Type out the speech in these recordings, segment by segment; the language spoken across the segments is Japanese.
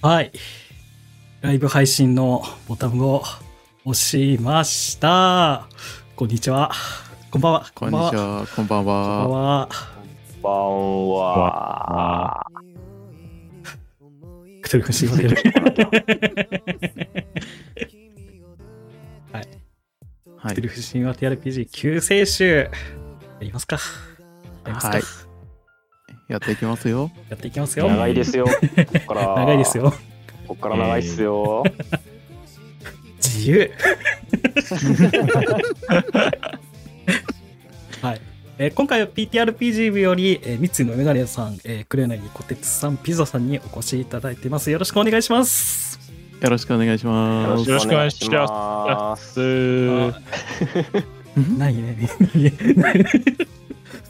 はい。ライブ配信のボタンを押しました。こんにちは。こんばんは。こんにちは、こんばんこんばんは。は。こんばんは。クトゥルフシーモデル。はい。はいクトゥルフ神話 TRPG 救世主。やりますか？やりますか？はいやっていきますよ。やっていきますよ。長いですよ。ここから。長いです。よ。ここから長いっすよ。自由。はい。えー今回は PTRPG 部より、えー、三井のメガネさん、えー、クレナギコテツさん、ピザさんにお越しいただいてます。よろしくお願いします。よろしくお願いします。よろしくお願いします。何 ね何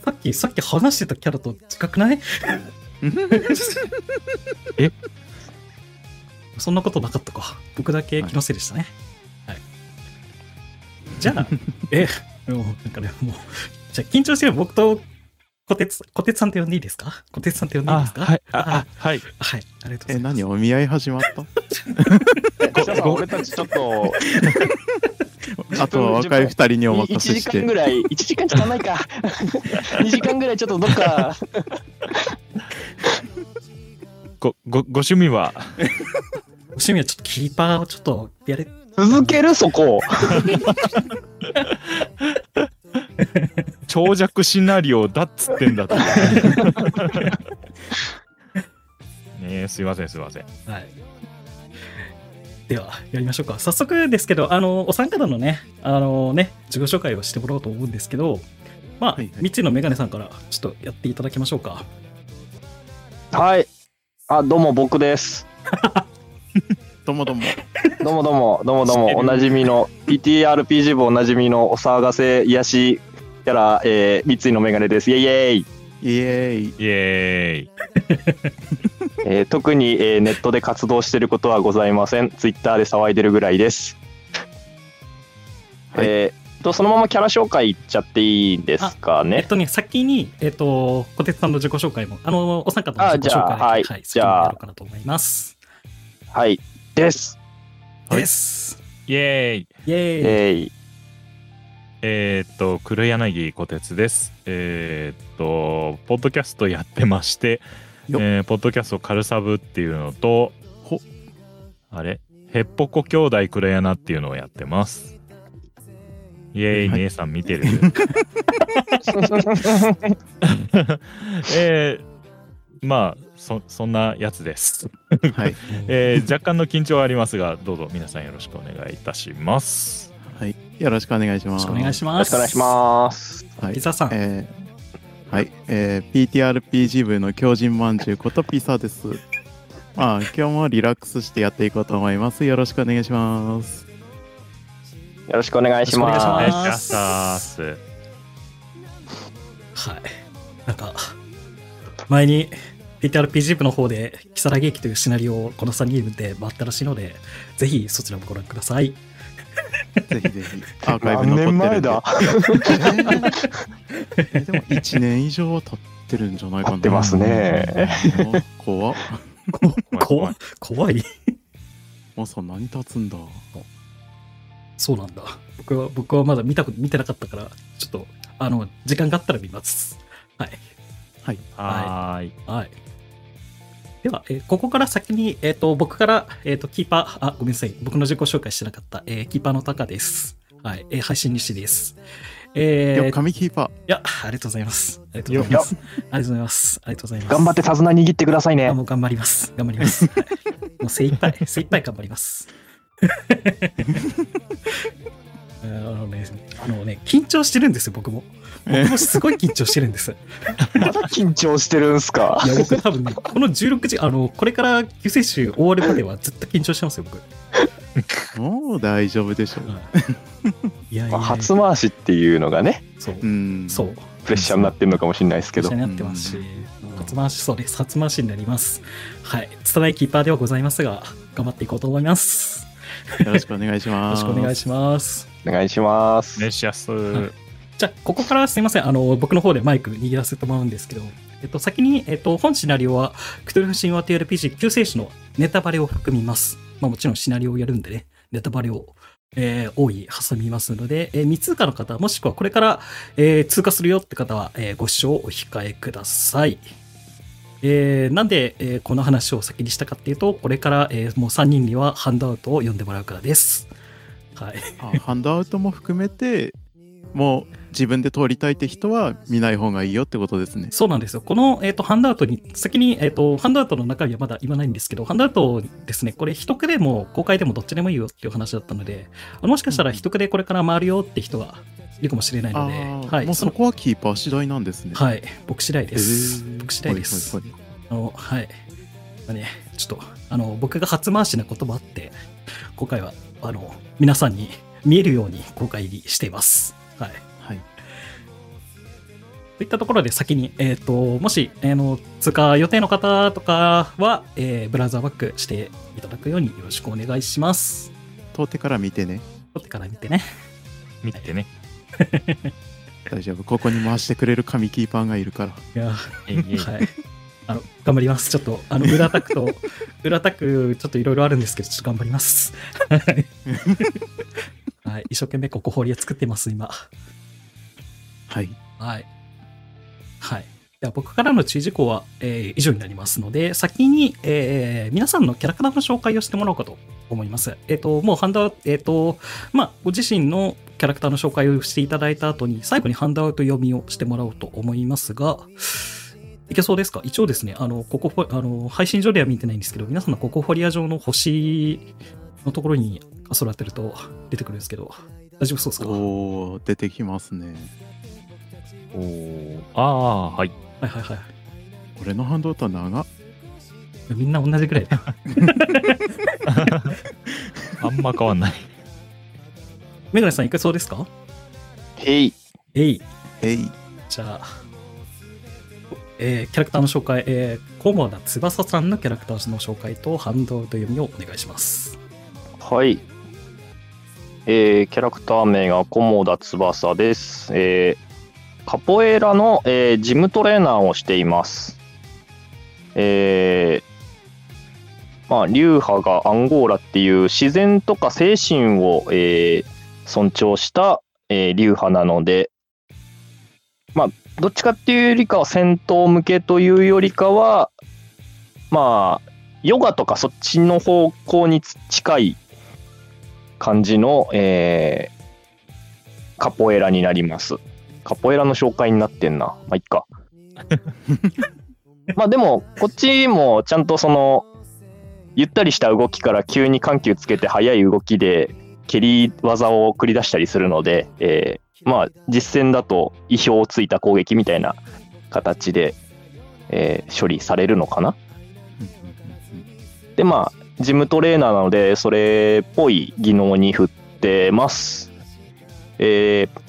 さっき、さっき話してたキャラと近くない？え？そんなことなかったか。僕だけ気のせいでしたね。はい。じゃあ、え、もう、なんかね、もう、じゃあ緊張してる僕と、小鉄、小鉄さんって呼んでいいですか？小鉄さんって呼んでいいですか？はい、あ、あはい。はい、ありがとうござえ、います。何？お見合い始まった？俺たちちょっと あとは若い二人にお任1せして。時間ぐらい、1時間じゃないか。2時間ぐらいちょっとどっか。ご、ご、ご趣味は？趣味はちょっとキーパーをちょっとやれ、続ける？そこ。長尺シナリオだっつってんだって。ねえ、すいません、すいません。はい。では、やりましょうか。早速ですけど、あの、お三方のね、あのね、自己紹介をしてもらおうと思うんですけど、まあ、はいはい三つのメガネさんからちょっとやっていただきましょうか。はい。あ、どうも僕です。どうもどうも。どうもどうも、どうもどうも、おなじみの、PTRPG 部おなじみのお騒がせ癒しキャラ、えー、三井のメガネです。イェイイェイ。イエーイ。イエーイ。えー特に、えーネットで活動していることはございません。ツイッターで騒いでるぐらいです。はいえーとそのままキャラ紹介いっちゃっていいんですかね？えっとね、先に、えっと、小鉄さんの自己紹介も、あの、お三方の自己紹介あじゃあはいはい、じゃあ先にやろうかなと思います。はい。です。はいです。イエーイ。イェーイ。えー、えーっと、黒柳小鉄です。えーっと、ポッドキャストやってまして、えーポッドキャストカルサブっていうのと、ほあれ？ヘッポコ兄弟黒柳っていうのをやってます。イエーイ、はい姉さん見てる？えー、まあそ、そんなやつです。はい。えー若干の緊張はありますが、どうぞ皆さんよろしくお願いいたします。はい。よろしくお願いします。よろしくお願いしよます。ろしくお願いします。はいピザさん。えーはい、えー PTRPG 部の狂人まんじゅうことピサです。まあ、今日もリラックスしてやっていこうと思います。よろしくお願いします。よろしくお願いしま。ますすお願いします。はい。なんか、前に PTRPG 部の方で、キサラ劇というシナリオをこの3人で回ったらしいので、ぜひそちらもご覧ください。ぜひぜひ、アーカイブ残ってるんで。何年前だ？え ーでも1年以上は経ってるんじゃないかな。経ってますね。怖っ。怖い。怖い。もうそんなに経つんだ？そうなんだ。僕は、僕はまだ見たこと、見てなかったから、ちょっと、あの、時間があったら見ます。はい。はい。はーい。はい。では、えーここから先に、えっ、と、僕から、えっ、と、キーパー、あ、ごめんなさい。僕の自己紹介してなかった、えーキーパーのタカです。はい。えー配信西です。えー、よ、い紙キーパや、ありがとうございます。ありがとうございます。ありがとうございます。ありがとうございます。頑張って手綱握ってくださいねあ。もう頑張ります。頑張ります。はいもう精一杯、精一杯頑張ります。あのね、あのね、緊張してるんですよ、僕も。僕もすごい緊張してるんです。まだ緊張してるんすか？いや、僕多分ね、この16時、あの、これから救世主終わるまではずっと緊張してますよ、僕。ー。もう大丈夫でしょう。いやいや初回しっていうのがね、そうう、ん。そう。プレッシャーになってるのかもしれないですけどに。なってますし、初回し、そうです。初回しになります。はい。拙いキーパーではございますが、頑張っていこうと思います。よろしくお願いしよろます。しくお願いします。お願いします。熱しやす。じゃあ、ここからすいません。あの、僕の方でマイク握らせてもらうんですけど、えっと、先に、えっと、本シナリオは、クトゥルフ神話 TRPG 救世主のネタバレを含みます。まあもちろんシナリオをやるんでね、ネタバレを、えー、多い挟みますので、えー、未通過の方、もしくはこれから、えー通過するよって方は、えーご視聴お控えください。えーなんで、えーこの話を先にしたかっていうと、これから、えーもう3人にはハンドアウトを読んでもらうからです。はい。ハンドアウトも含めてもう自分で通りたいって人は見ない方がいいよってことですね。そうなんですよ。この、えっとハンドアウトに、先に、えっとハンドアウトの中身はまだ言わないんですけど、ハンドアウトですね、これ、一区でも公開でもどっちでもいいよっていう話だったので、もしかしたら一区でこれから回るよって人がいるかもしれないあので、ーはい、もうそこはキーパー次第なんですね。はい、僕次第でへす。ー僕次第です。はいあの、はい。まあね、ちょっと、あの、僕が初回しなこともあって、今回は、あの、皆さんに見えるように公開しています。といったところで先に、えっ、と、もし、あの、通過予定の方とかは、えーブラウザーバックしていただくようによろしくお願いします。通ってから見てね。撮ってから見てね。見てね。大丈夫。ここに回してくれる神キーパーがいるから。いや、えいえいはい。あの、頑張ります。ちょっと、あの、裏タクと、裏タク、ちょっといろいろあるんですけど、ちょっと頑張ります。はい。はい。一生懸命ここ堀江作ってます、今。はい。はい。はい。では僕からの注意事項は、えー以上になりますので、先に、えー皆さんのキャラクターの紹介をしてもらおうかと思います。えっ、と、もうハンドアウ、えっ、と、まあ、ご自身のキャラクターの紹介をしていただいた後に、最後にハンドアウト読みをしてもらおうと思いますが、いけそうですか？一応ですね、あの、ここ、あの、配信上では見てないんですけど、皆さんのココフォリア上の星のところにカソラ当てると出てくるんですけど、大丈夫そうですか？おー、出てきますね。おーああ、はい。はいはいはい。俺のハンドアウトは長っ。みんな同じぐらいだよ。あんま変わんない。メガネさんいけそうですか？へい。えい。えい。じゃあ、えーキャラクターの紹介、えー、コモダ翼さんのキャラクターの紹介とハンドアウト読みをお願いします。はい。えーキャラクター名が菰田翼です。えーカポエラの、えージムトレーナーをしています。えーまあ、流派がアンゴーラっていう自然とか精神を、えー尊重した、え流派なので、まあ、どっちかっていうよりかは戦闘向けというよりかは、まあ、ヨガとかそっちの方向に近い感じの、えーカポエラになります。カポエラの紹介になってんな。まあ、いっか。まあでも、こっちもちゃんとその、ゆったりした動きから急に緩急つけて速い動きで蹴り技を繰り出したりするので、えーまあ実戦だと意表をついた攻撃みたいな形で、えー処理されるのかなでまあジムトレーナーなのでそれっぽい技能に振ってますえー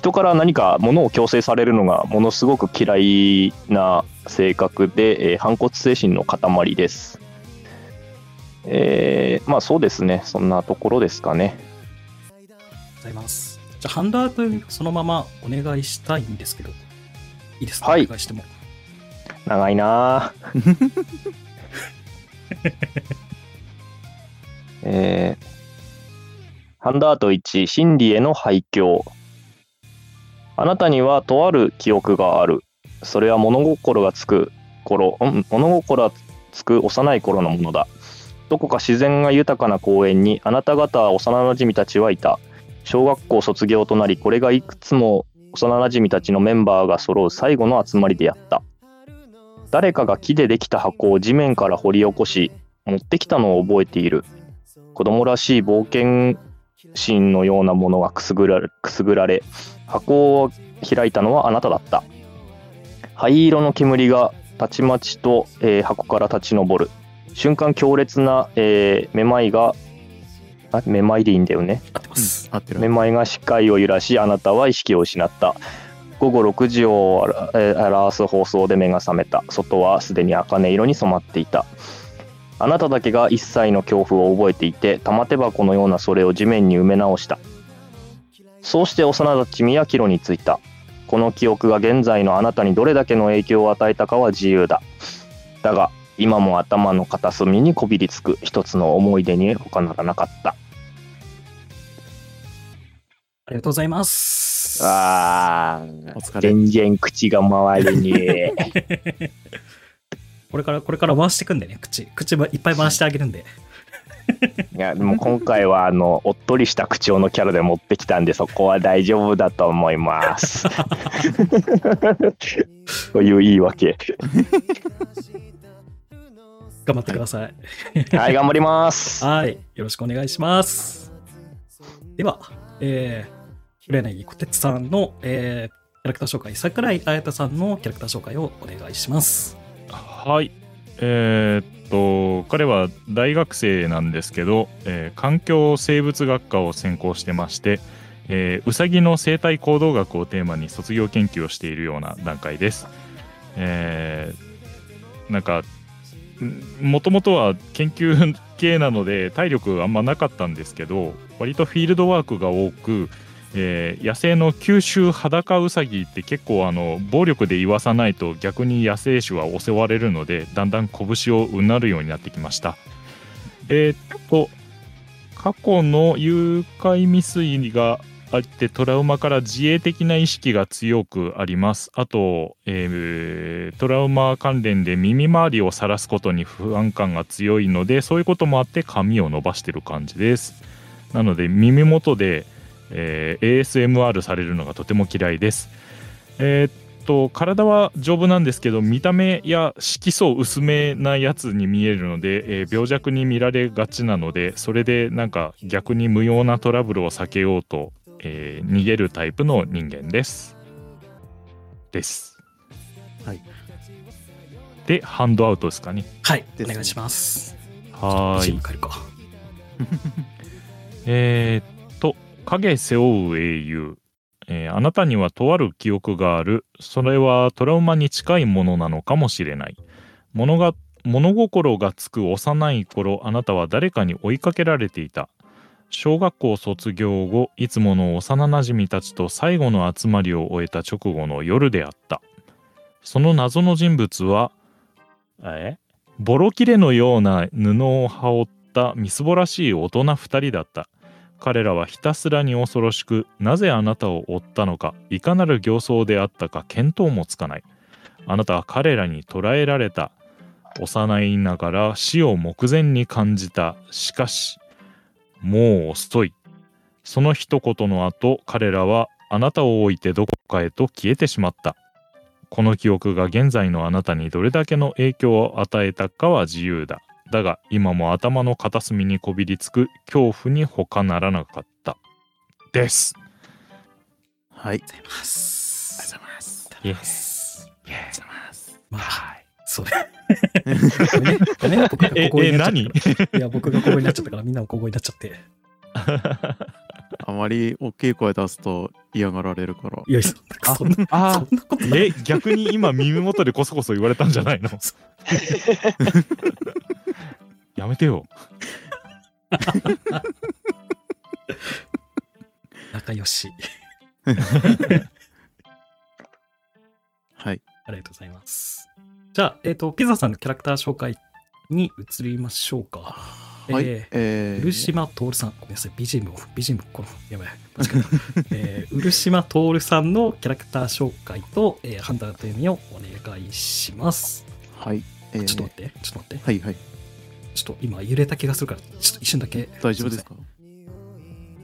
人から何か物を強制されるのがものすごく嫌いな性格で、えー反骨精神の塊です。えーまあそうですね。そんなところですかね。ございます。じゃあ、ハンドアウト読みそのままお願いしたいんですけど、いいですか、はい。お願いしても。長いな。ぁ えーハンダート1真理への廃墟あなたにはとある記憶がある。それは物心がつく頃、うん、物心がつく幼い頃のものだ。どこか自然が豊かな公園にあなた方幼なじみたちはいた。小学校卒業となりこれがいくつも幼なじみたちのメンバーが揃う最後の集まりであった。誰かが木でできた箱を地面から掘り起こし持ってきたのを覚えている。子供らしい冒険心のようなものがくすぐられくすぐられ箱を開いたのはあなただった。灰色の煙がたちまちと、えー箱から立ち上る。瞬間強烈な、えーめまいがあめまいでいいんだよね。合ってまうん。す。合ってる。め。まいが視界を揺らしあなたは意識を失った。午後6時をあらえー表す放送で目が覚めた。外はすでに茜色に染まっていたあなただけが一切の恐怖を覚えていて玉手箱のようなそれを地面に埋め直した。そうして幼なじみは帰路に着いた。この記憶が現在のあなたにどれだけの影響を与えたかは自由だ。だが今も頭の片隅にこびりつく一つの思い出に他ならなかった。ありがとうございます。あーお疲れ。全然口が回るね これから、これから回していくんでね、口。口はいっぱい回してあげるんで。いやでも今回はあのおっとりした口調のキャラで持ってきたんでそこは大丈夫だと思います という言い訳頑張ってください。はい頑張ります はい。よろしくお願いします。では、えー、黒柳小鉄さんの、えー、キャラクター紹介、桜井彩太さんのキャラクター紹介をお願いします。はい。えーっと、彼は大学生なんですけど、えー環境生物学科を専攻してまして、えーウサギの生態行動学をテーマに卒業研究をしているような段階です。えーなんか、もともとは研究系なので体力あんまなかったんですけど、割とフィールドワークが多く、えー野生の九州裸ウサギって結構あの暴力で言わさないと逆に野生種は襲われるのでだんだん拳をうなるようになってきました。えーっと過去の誘拐未遂があってトラウマから自衛的な意識が強くあります。あと、えートラウマ関連で耳周りを晒すことに不安感が強いのでそういうこともあって髪を伸ばしてる感じです。なので耳元でえー ASMR されるのがとても嫌いです。えーっと体は丈夫なんですけど見た目や色素薄めなやつに見えるので、えー病弱に見られがちなのでそれでなんか逆に無用なトラブルを避けようと、えー逃げるタイプの人間です。です。はい。でハンドアウトですかね。はい。お願いします。はーいえるか。えーっと、影背負う英雄。えーあなたにはとある記憶がある。それはトラウマに近いものなのかもしれない。物が物心がつく幼い頃、あなたは誰かに追いかけられていた。小学校卒業後、いつもの幼なじみたちと最後の集まりを終えた直後の夜であった。その謎の人物は、え？ボロ切れのような布を羽織ったみすぼらしい大人2人だった彼らはひたすらに恐ろしくなぜあなたを追ったのかいかなる形相であったか見当もつかない。あなたは彼らに捕らえられた。幼いながら死を目前に感じた。しかしもう遅い。その一言の後彼らはあなたを置いてどこかへと消えてしまった。この記憶が現在のあなたにどれだけの影響を与えたかは自由だ。だが今も頭の片隅にこびりつく恐怖に他ならなかった。です。はい。ありがとうございます。ありがとうございます。ありがとうございます。まあ、それ。ごめんね。ごめんね。僕がえ小声えになっちゃった何いや、僕が小声になっちゃったから、みんなも小声になっちゃって。あまり大きい声出すと嫌がられるから。いや、そんな、あそんなことない。え逆に今耳元でこそこそ言われたんじゃないのやめてよ仲良し。はい。ありがとうございます。じゃあ、えっ、と、ピザさんのキャラクター紹介に移りましょうか。はい。ええー、漆島徹さん、ごめんなさい、BGM を、BGM、この、やばい、間違えた。えー、漆島徹さんのキャラクター紹介と、えー、判断という意味をお願いします。はい。えーちょっと待って、ちょっと待って。はいはい。ちょっと今揺れた気がするから、ちょっと一瞬だけ。大丈夫ですか？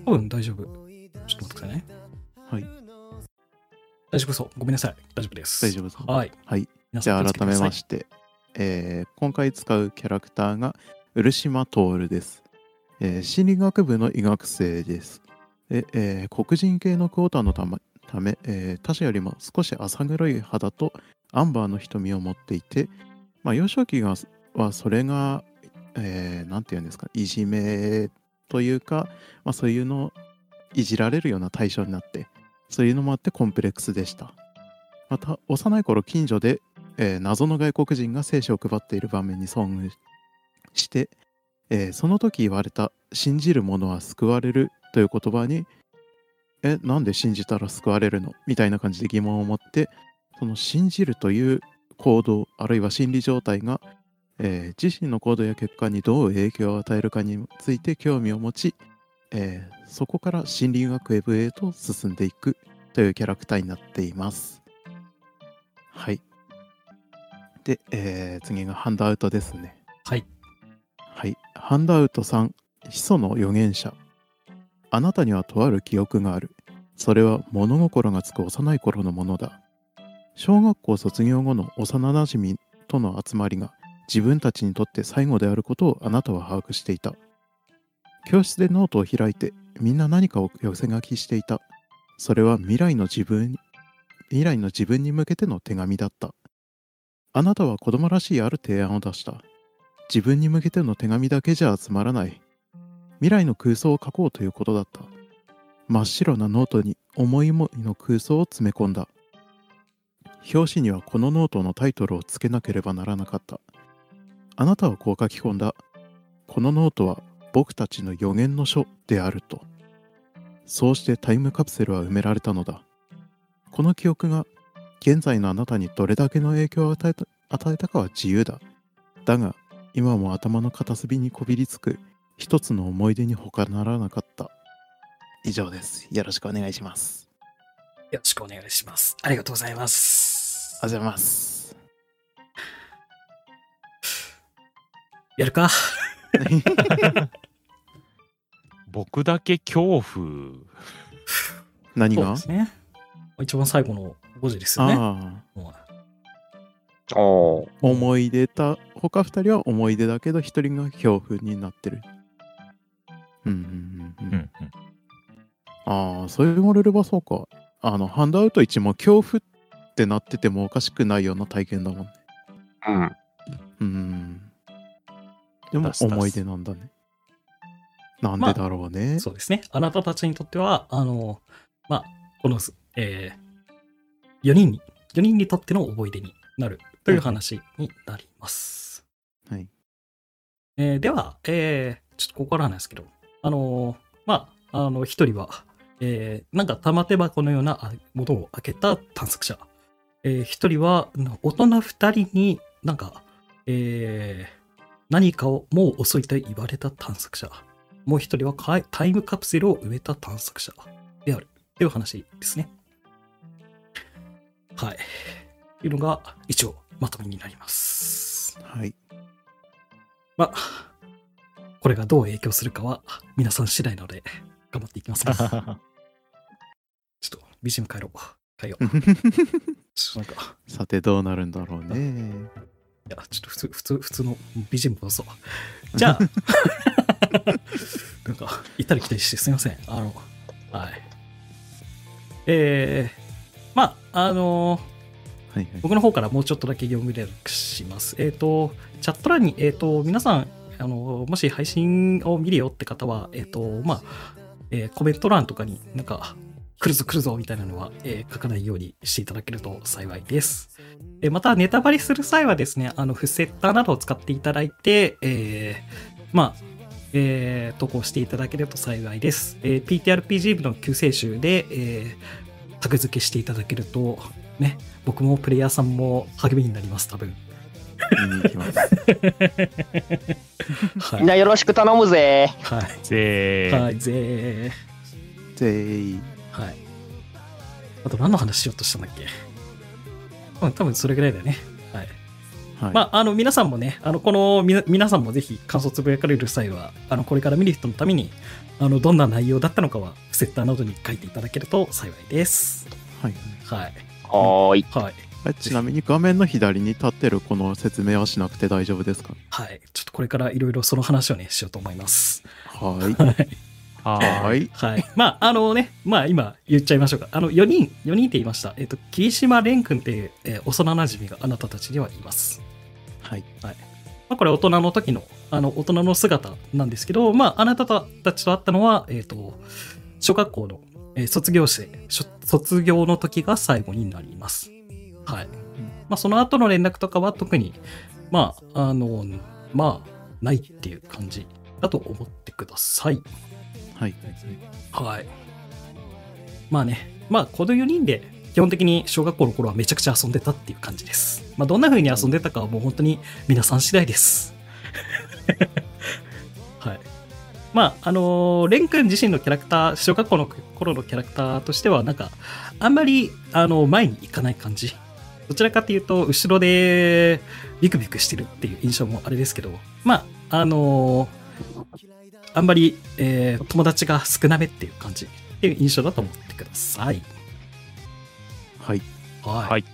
多分大丈夫。ちょっと待ってくださいね。はい。大丈夫そう。ごめんなさい。大丈夫です。大丈夫ですか？はい。はい。じゃあ改めまて。して、えー今回使うキャラクターが漆島徹です、えー心理学部の医学生です。でえー黒人系のクォーターのためため、えー他者よりも少し浅黒い肌とアンバーの瞳を持っていて、まあ、幼少期がはそれが、えーて言うんですか、いじめというか、まあ、そういうのをいじられるような対象になって、そういうのもあってコンプレックスでした。また、幼い頃近所でえー謎の外国人が聖書を配っている場面に遭遇して、えーその時言われた信じる者は救われるという言葉に、え、なんで信じたら救われるの？みたいな感じで疑問を持って、その信じるという行動、あるいは心理状態が、えー自身の行動や結果にどう影響を与えるかについて興味を持ち、えーそこから心理学ウェブへと進んでいくというキャラクターになっています。はい。で、えー次がハンドアウトですね。はい。はい。ハンドアウト3、始祖の預言者。あなたにはとある記憶がある。それは物心がつく幼い頃のものだ。小学校卒業後の幼なじみとの集まりが自分たちにとって最後であることをあなたは把握していた。教室でノートを開いてみんな何かを寄せ書きしていた。それは未来の自分、未来の自分に向けての手紙だった。あなたは子供らしいある提案を出した。自分に向けての手紙だけじゃつまらない。未来の空想を書こうということだった。真っ白なノートに思い思いの空想を詰め込んだ。表紙にはこのノートのタイトルをつけなければならなかった。あなたはこう書き込んだ。このノートは僕たちの予言の書であると。そうしてタイムカプセルは埋められたのだ。この記憶が現在のあなたにどれだけの影響を与えた与えたかは自由だ。だが、今も頭の片隅にこびりつく一つの思い出に他ならなかった。以上です。よろしくお願いします。よろしくお願いします。ありがとうございます。ありがとうございます。やるか 僕だけ恐怖。何が？そうですね。一番最後の5時ですよね。あもおおあ、思い出た、他二人は思い出だけど、一人が恐怖になってる。うんうんうんうん。うんうんああ、そう言われればそうか。あの、ハンドアウト1も恐怖ってなっててもおかしくないような体験だもんね。うん。うん。でも思い出なんだね。なんでだろうね。そうですね。あなたたちにとっては、あの、まあ、この、えー、4人に、4人にとっての思い出になるという話になります。はい。えーでは、えーちょっとここからなんですけど、あのーまあ、あの、一人は、えーなんか玉手箱のようなあものを開けた探索者。えー一人は、な大人二人になんか、えー何かをもう遅いと言われた探索者。もう一人はタイムカプセルを埋めた探索者である。という話ですね。はい。というのが一応まとめになります。はい。まあ、これがどう影響するかは皆さん次第なので頑張っていきますね。ちょっと BGM 変えろ。変えよう。なんか、さてどうなるんだろうね。いや、ちょっと普通、普通、普通の BGM どうぞ。じゃあ、なんか、行ったり来たりしてすみません。あの、はい。えー、まあ、あのはいはい。僕の方からもうちょっとだけ読み連絡します。えっ、と、チャット欄に、えっ、と、皆さん、あの、もし配信を見るよって方は、えっ、と、まあ、えーコメント欄とかになんか、来るぞ来るぞみたいなのは、えー書かないようにしていただけると幸いです。えーまた、ネタバレする際はですね、あの、フッセッターなどを使っていただいて、えーまあ、えー投稿していただけると幸いです。えー PTRPG 部の救世主で、えータグ付けしていただけると、ね、僕もプレイヤーさんも励みになります、多分。見に行きます。はいみん。なよろしく頼むぜ。はい。ぜーはい、ぜぜーー。はい。あと何の話しようとしたんだっけ？うん、多分それぐらいだよね。はい。はい。まあ、あの、皆さんもね、あの、この、みな皆さんもぜひ感想つぶやかれる際は、あの、これから見る人のために、あの、どんな内容だったのかは、セッターなどに書いていただけると幸いです。はいはい。はーい。はい。はいちなみに画面の左に立ってるこの説明はしなくて大丈夫ですか？はい。ちょっとこれからいろいろその話をね、しようと思います。はい。はい。ははーい。い。はい。まあ、あのね、まあ今言っちゃいましょうか。あの、4人、4人って言いました。えっ、と、霧島蓮君っていう、えー幼馴染があなたたちにはいます。はい。まあ、これ大人の時の、あの、大人の姿なんですけど、まあ、あなたたちと会ったのは、えっ、と、小学校の、えー卒業生、しょ卒業の時が最後になります。はい。まあ、その後の連絡とかは特に、まあ、あの、まあ、ないっていう感じだと思ってください。はい。はい。まあね、まあこの4人で基本的に小学校の頃はめちゃくちゃ遊んでたっていう感じです。まあどんな風に遊んでたかはもう本当に皆さん次第です。はい。まあ、あのーレン君自身のキャラクター、小学校の頃のキャラクターとしては、なんか、あんまり、あの、前に行かない感じ。どちらかというと、後ろでビクビクしてるっていう印象もあれですけど、まあ、あのーあんまり、えー友達が少なめっていう感じっていう印象だと思ってください。はい。はい。はい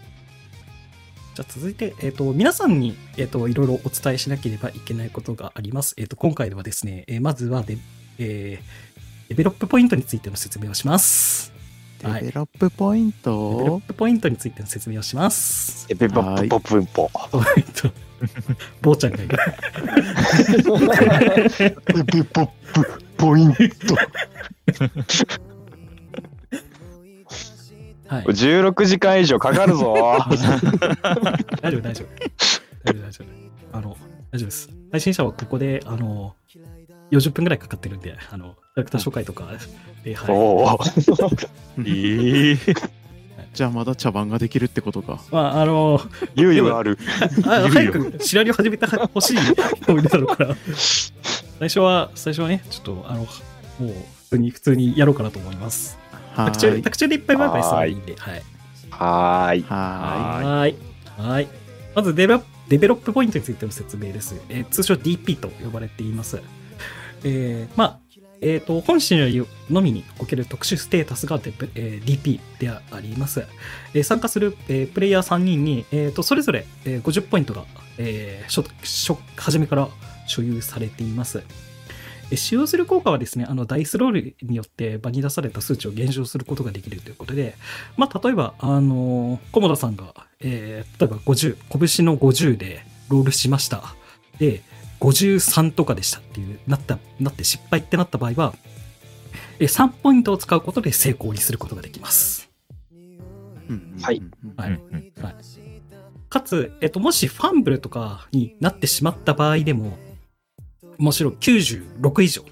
じゃあ続いて、えっ、と、皆さんに、えっ、と、いろいろお伝えしなければいけないことがあります。えっ、と、今回ではですね、えーまずはで、えーデベロップポイントについての説明をします。はいデベロップポインデベロット、プポイントについての説明をします。エペポッポプ。ポイント。坊ちゃんがいる。ポップポイント。はい。16時間以上かかるぞ。大丈夫、大丈夫。大丈夫、大丈夫。あの、大丈夫です。配信者はここで、あの、40分ぐらいかかってるんで、あの、キャラクター紹介とか、で、は い。おお。ええじゃあまだ茶番ができるってことか。まあ、あの、猶予がある。あ 早くシナリオ始めてほしい人もいるだろうから、最初は、最初はね、ちょっと、あの、もう、普通に、普通にやろうかなと思います。は特注、ーい。特注でいっぱいバイバイすればいいんで、はい。はーい。はい。はい。まず develop、develop point についての説明です。えー通称 DP と呼ばれています。えーまあ、えっ、と、本シナリオのみにおける特殊ステータスがデ、えー DP であります。えー参加する、えープレイヤー3人に、えーとそれぞれ、えー50ポイントが、えー初初初めから所有されています。使用する効果はですね、あのダイスロールによって場に出された数値を減少することができるということで、まあ、例えば、あのー、菰田さんが、えー例えば50、拳の50でロールしました。で、53とかでしたっていう、なった、なって失敗ってなった場合は、えー3ポイントを使うことで成功にすることができます。うんはい。はい。はい、かつ、えっと、もしファンブルとかになってしまった場合でも、もちろん96以上、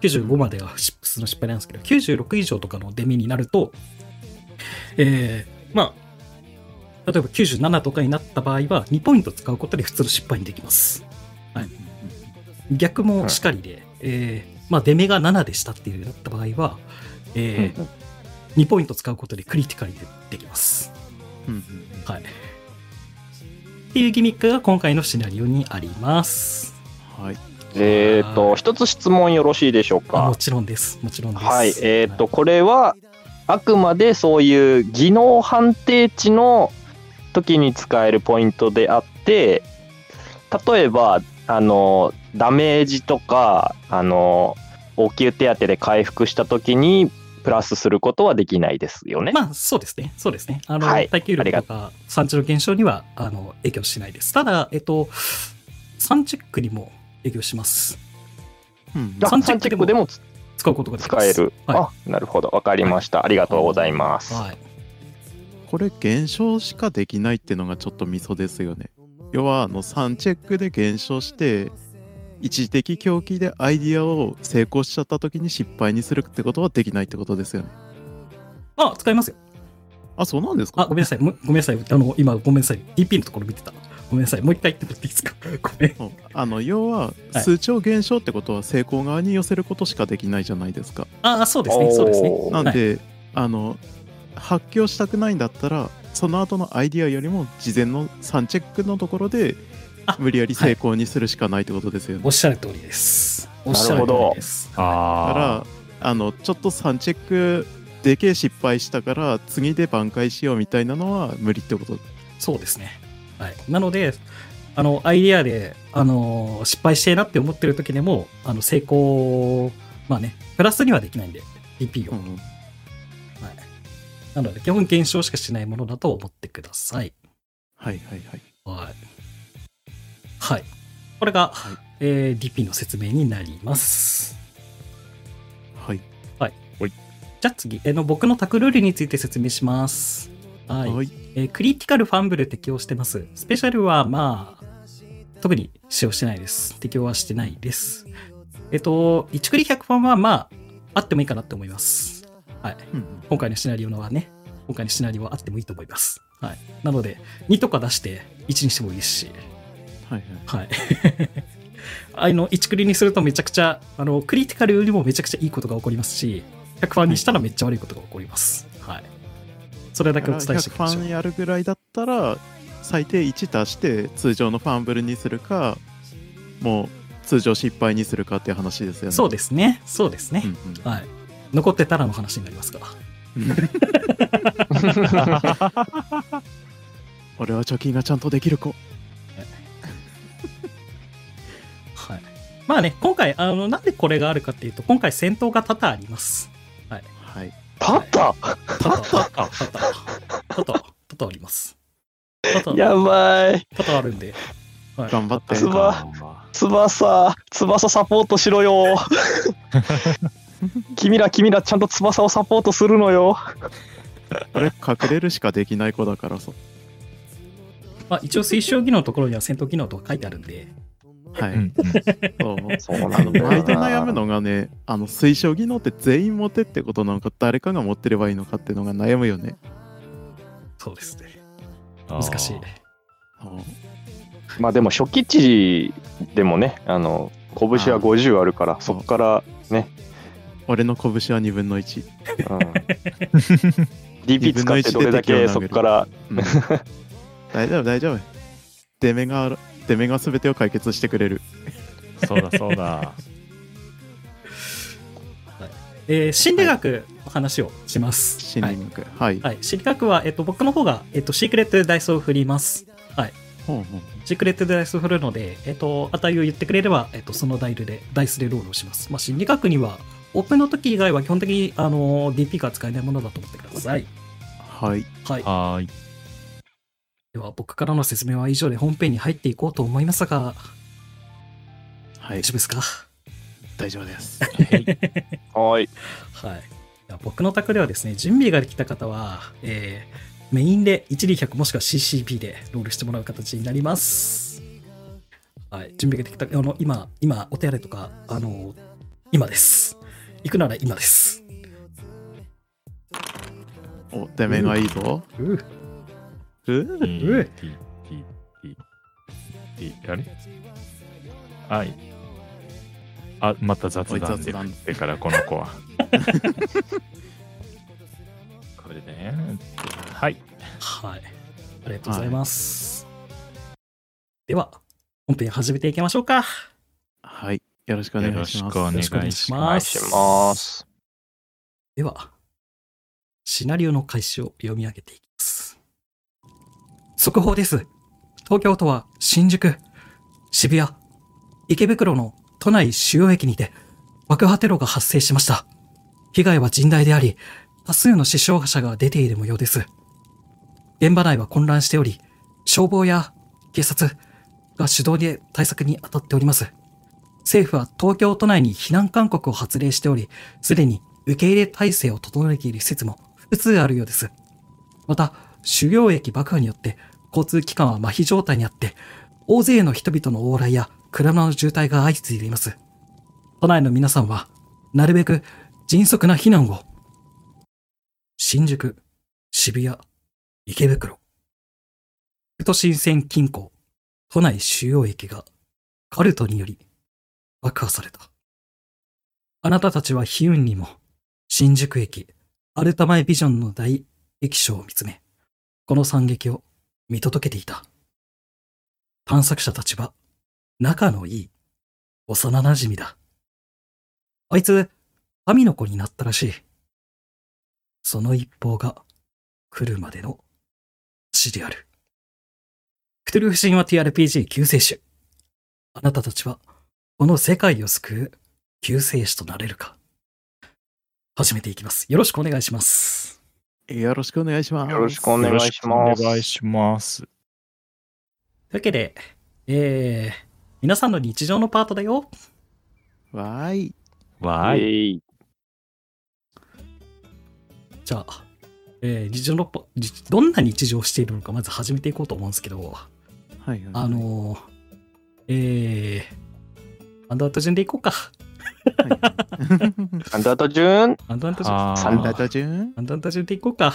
95までは普通の失敗なんですけど、96以上とかの出目になると、えー、まあ、例えば97とかになった場合は、2ポイント使うことで普通の失敗にできます。はい。逆もしかりで、えー、まあ、出目が7でしたっていうなった場合は、えー2ポイント使うことでクリティカルでできます。うんうんはい。っていうギミックが今回のシナリオにあります。はい。えっと、一つ質問よろしいでしょうか？あも。ちろんです。もちろんです。はい。えっと、これは、あくまでそういう技能判定値の時に使えるポイントであって、例えば、あの、ダメージとか、あの、応急手当で回復した時に、プラスすることはできないですよね。まあ、そうですね。そうですね。あの、はい耐久力とか産地の減少には、あの、影響しないです。ただ、えっと、3チェックにも影響します。うんチェックでもつ使うことができます。使える。はあ、なるほど。わかりました。ありがとうございます。はい。これ減少しかできないっていうのがちょっとミソですよね。要はあの3チェックで減少して一時的狂気でアイディアを成功しちゃった時に失敗にするってことはできないってことですよね。あ、使いますよ。あ、そうなんですあ、かごめんなさい。もごめんなさい。あの、今、ごめんなさい。DP のところ見てた。ごめんなさい。もう一回言ってもらっていいですか？ごめん。うんあの要ははい数値を減少ってことは成功側に寄せることしかできないじゃないですか。あ、そうですね。そうですね。なんで、あの発狂したくないんだったらその後のアイディアよりも事前の3チェックのところであ無理やり成功にするしかないってことですよね。おっしゃる通りです。おっしゃる通りです。だかあらあのちょっと3チェックでけえ失敗したから次で挽回しようみたいなのは無理ってこと？そうですね。はい。なので、あの、アイディアで、あの、失敗してえなって思ってる時でも、あの、成功、まあね、プラスにはできないんで、DP を。うんはい。なので、基本減少しかしないものだと思ってください。はいはいはいはい。はい。これが、はいえー DP の説明になります。はいじゃあ次、えーの僕のタクルールについて説明します。はい。はいえークリティカルファンブル適用してます。スペシャルは、まあ、特に使用してないです。適用はしてないです。えっと、1クリ100ファンは、まあ、あってもいいかなって思います。はい。うん今回のシナリオのはね、今回のシナリオはあってもいいと思います。はい。なので、2とか出して1にしてもいいし、はいはい。はい。あの、1クリにするとめちゃくちゃ、あの、クリティカルよりもめちゃくちゃいいことが起こりますし、100ファンにしたらめっちゃ悪いことが起こります。はい。それだけお伝えして100おきましょうファン。やるぐらいだったら最低1足して通常のファンブルにするかもう通常失敗にするかっていう話ですよねそうですね。そうですねう。んうんはい。残ってたらの話になりますから。俺は貯金がちゃんとできる子まあね、今回、あの、なんでこれがあるかっていうと、今回戦闘が多々あります。はいたった多々、多々、多々、多々、多々あります。多々、やばい。多々あるんで、はい。頑張ってつば翼、翼サポートしろよ。君ら、君ら、ちゃんと翼をサポートするのよ。これ隠れるしかできない子だからさまあ、一応推奨技能のところには戦闘技能とか書いてあるんで、はい、そうそうあの毎度悩むのがねあの推奨技能って全員持てってことなのか誰かが持ってればいいのかっていうのが悩むよね。そうですね。難しい。う。んまあでも初期値でもね、あの、拳は50あるから、そこからね、俺の拳は2分の1、うん、DP 使ってどれだけそこから、うん。大丈夫大丈夫。出目がある出目が全てを解決してくれるそうだそうだ。えー心理学の話をします。心理学はい、はい。はい。心理学は、えっと、僕の方が、えっと、シークレットでダイスを振ります。ほうほうシークレットでダイスを振るので、えっと、値を言ってくれれば、えっと、そのダイルで、ダイスでロールをします。まあ、心理学には、オープンの時以外は基本的に、あの、DP が使えないものだと思ってください。はいはい。はーい。では、僕からの説明は以上で本編に入っていこうと思いますが、はい大丈夫ですか？大丈夫ですはい。はい。僕の宅ではですね、準備ができた方は、えーメインで 1D100 もしくは CCP でロールしてもらう形になります。はい。準備ができた、あの、今、今、お手洗いとか、あの、今です。行くなら今です。お出目がいいぞううティうーティーティーティーティーあれはい。あ、また雑談で雑談からこの子は。これでね。はい。はい。ありがとうございます。では、本編始めていきましょうか。はいよろしくお願いしますよろしくお願いします。願いします。では、シナリオの開始を読み上げていきます。速報です。東京都は新宿、渋谷、池袋の都内主要駅にて爆破テロが発生しました。被害は甚大であり、多数の死傷者が出ている模様です。現場内は混乱しており、消防や警察が主導で対策に当たっております。政府は東京都内に避難勧告を発令しており、すでに受け入れ体制を整えている施設も複数あるようです。また、主要駅爆破によって交通機関は麻痺状態にあって、大勢の人々の往来や車の渋滞が相次いでいます。都内の皆さんは、なるべく迅速な避難を。新宿、渋谷、池袋。都心線近郊、都内主要駅がカルトにより爆破された。あなたたちは悲運にも、新宿駅、アルタ前ビジョンの大液晶を見つめ、この惨劇を見届けていた。探索者たちは、仲のいい、幼馴染だ。あいつ、神の子になったらしい。その一報が来るまでの死である。クトゥルフ神話 TRPG 救世主。あなたたちは、この世界を救う救世主となれるか。始めていきます。よろしくお願いします。よろしくお願いしますよろしくお願いしますよろしくお願いします。というわけで、えー、皆さんの日常のパートだよ。わーいわーい。イェイじゃあ、えー、日常のどんな日常をしているのかまず始めていこうと思うんですけど、はいはいあのー、えー、アンダート順でいこうか。アンダートジューン。アンダンタジュン。サンダダジューン。アンダンタジュンでいこうか。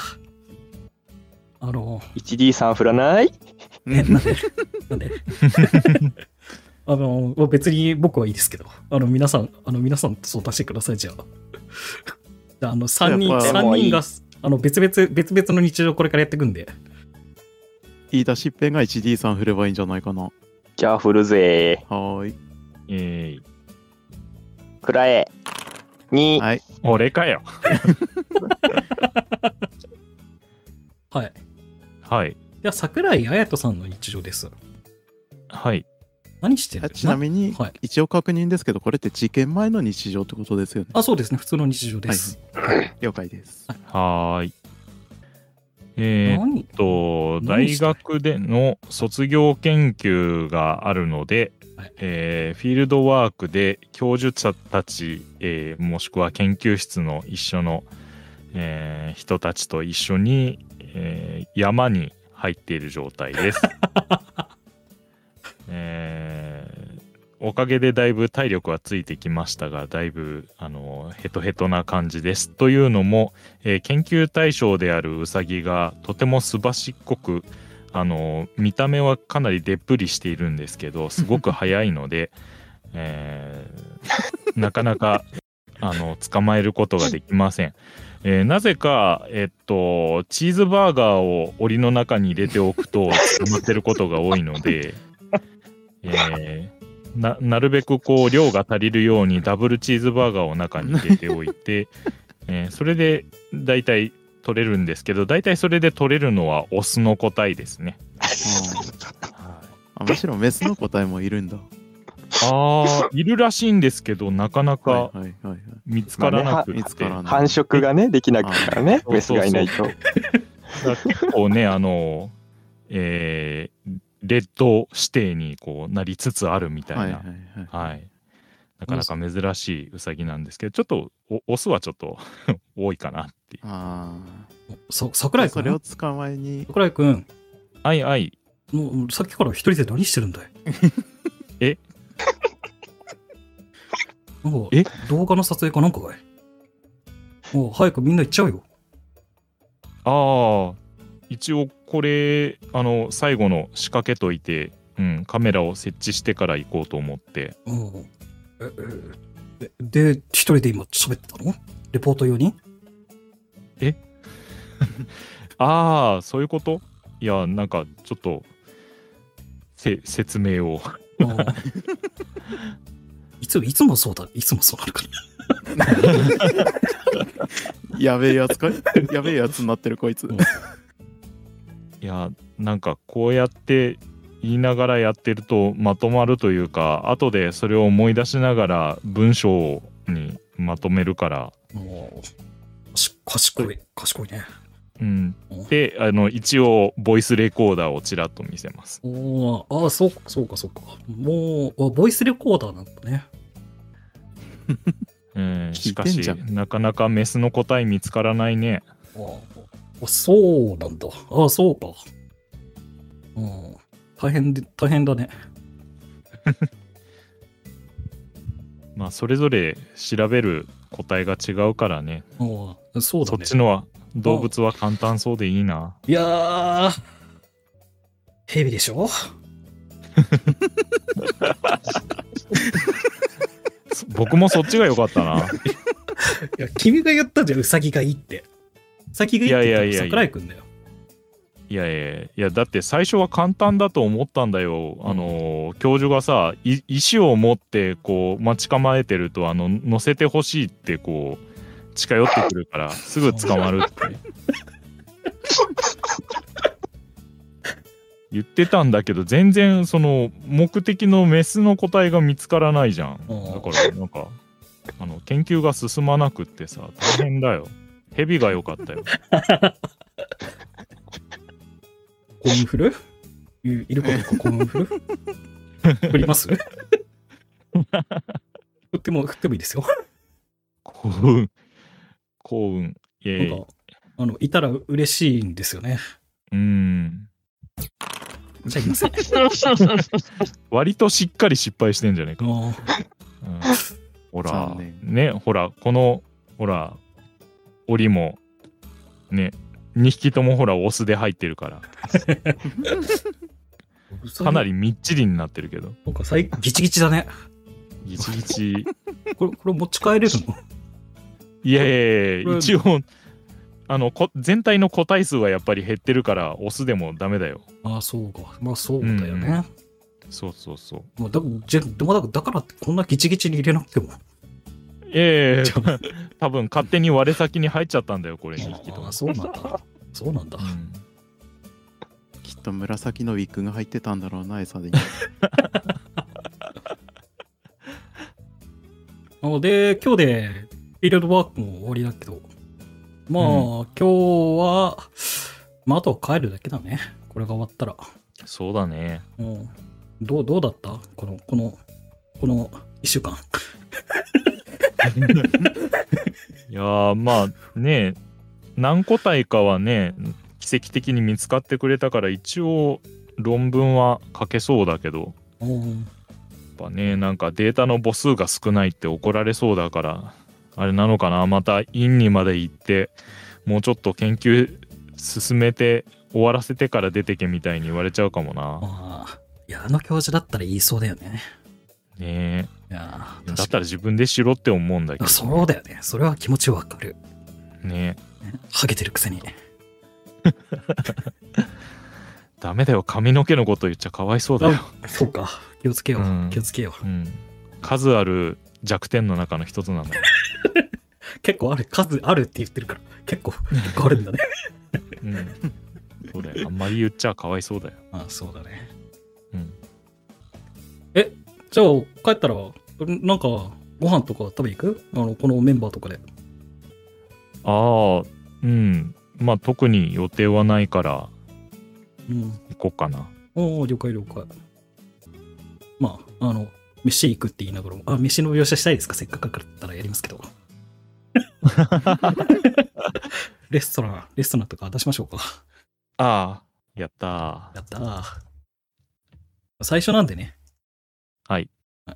あの、1D3 振らない？え、なんで？なんで？あの、まあ別に僕はいいですけど、あの、皆さん、あの、皆さんそう出してください、じゃあ。じゃあ、あの、3人、三人が、あの、別々、別々の日常これからやっていくんで、言い出しっぺが 1D3 振ればいいんじゃないかな。じゃあ振るぜ。はーい。えー、くらえ。2。はい。俺かよ。はい。はい。では、桜井彩人さんの日常です。はい。何してる？あちなみに、はい一応確認ですけど、これって事件前の日常ってことですよね。あ、そうですね。普通の日常です。了解です。はーい。えー、っ何と、大学での卒業研究があるので、はいえーフィールドワークで教授者たち、えーもしくは研究室の一緒の、えー人たちと一緒に、えー山に入っている状態です。えーおかげでだいぶ体力はついてきましたがだいぶあのヘトヘトな感じです。というのも、えー研究対象であるウサギがとてもすばしっこくあの見た目はかなりでっぷりしているんですけど すごく速いので、えーなかなか あの捕まえることができません。えーなぜか、えっと、チーズバーガーを檻の中に入れておくと捕まってることが多いので、えーななるべくこう量が足りるようにダブルチーズバーガーを中に入れておいて、えーそれで大体取れるんですけど大体それで取れるのはオスの個体ですね。あむしろメスの個体もいるんだ。ああいるらしいんですけどなかなか。見つからなくて。繁殖がね、できなくからね、あメスがいないと。結構ねあのえーレッド指定にこうなりつつあるみたいな、ははいいはいはい。なかなか珍しいウサギなんですけどちょっとおオスはちょっと 多いかなっていう。あさあ。桜井くん？それを捕まえに。桜井くん、はいはい。もうさっきから一人で何してるんだい？え？なんかえ？動画の撮影かなんかかい？もう早くみんな行っちゃうよ。ああ一応これあの最後の仕掛けといて、うん、カメラを設置してから行こうと思って。う。ん。え、え、で、一人で今喋ってたの？レポート用に？ああそういうこと？いやなんかちょっとせ説明をあ いつ、いつもそうだ。いつもそうなるから。やべえやつかい？やべえやつになってるこいつ。うんいやなんかこうやって言いながらやってるとまとまるというか後でそれを思い出しながら文章にまとめるから、もう、し賢い、賢いね。うん、であの一応ボイスレコーダーをちらっと見せます。おーああ、そうか、そうか、そうか。もう、あボイスレコーダーなんだね。うん、聞しかしいてんじゃんなかなかメスの個体見つからないね。ああ、そうなんだ。ああ、そうか。うん。大変で、大変だね。まあそれぞれ調べる個体が違うからねそうだそっね。ちのは動物は簡単そうでいいな。いやー、ヘビでしょ？そ 僕もそっちが良かったな。いや、君が言ったじゃん、ウサギがいいって。ウサギがいいって言ったのいやいやいやいや桜井くんだよ。いやいやいやだって最初は簡単だと思ったんだよ、あの教授がさい石を持ってこう待ち構えてるとあの乗せてほしいってこう近寄ってくるから すぐ捕まるって。言ってたんだけど全然その目的のメスの個体が見つからないじゃん。うん。だからなんかあの研究が進まなくってさ大変だよ。ヘビが良かったよ幸運振るいいるかどうか幸運振ります？振っても、振ってもいいですよ。幸運。幸運。なんか、あの、いたら嬉しいんですよね。うーん。じゃあいません。割としっかり失敗してんじゃねえか、あうん。ほらねほらこのほら檻もね2匹ともほらオスで入ってるから。かなりみっちりになってるけど。なんか最ギチギチだね。ギチギチ。これ、これ持ち帰れるの？いやいやいや一応あのこ全体の個体数はやっぱり減ってるからオスでもダメだよ。ああ、そうか。まあそうだよね。うんそうそうそう。もうだじゃでもだだからこんなギチギチに入れなくても。いやいやじゃ多分勝手に割れ先に入っちゃったんだよこれ2匹とそうなんだ。そうなんだ。うんきっと紫のウィッグが入ってたんだろうな、餌で。なので、今日でフィールドワークも終わりだけど、まあ、うん今日は、まあ、あとは帰るだけだね。これが終わったら。そうだねうん、どう、どうだった？この、この、この一週間。いやーまあね何個体かはね奇跡的に見つかってくれたから一応論文は書けそうだけどうん。やっぱねなんかデータの母数が少ないって怒られそうだからあれなのかな？また院にまで行ってもうちょっと研究進めて終わらせてから出てけみたいに言われちゃうかもなまあ、いや、あの教授だったら言いそうだよね。ねいやえだったら自分でしろって思うんだけどそうだよね。それは気持ちわかる。ねハゲてるくせに。ダメだよ髪の毛のこと言っちゃかわいそうだよそうか。気をつけよう。うん気をつけよう。うん、数ある弱点の中の一つなの。結構ある、数あるって言ってるから、結構、結構あるんだね。うん。そうだよ。あんまり言っちゃかわいそうだよ。あそうだね。うん。じゃあ、帰ったら、なんか、ご飯とか食べ行く？あの、このメンバーとかで。ああ、うん。まあ特に予定はないからうん。行こうかな。おお了解了解。まあ、あの、飯行くって言いながらも、あ、飯の描写したいですか？せっかくだったらやりますけど。レストラン、レストランとか出しましょうか。ああ、やったー。やったー。最初なんでね。はい。あ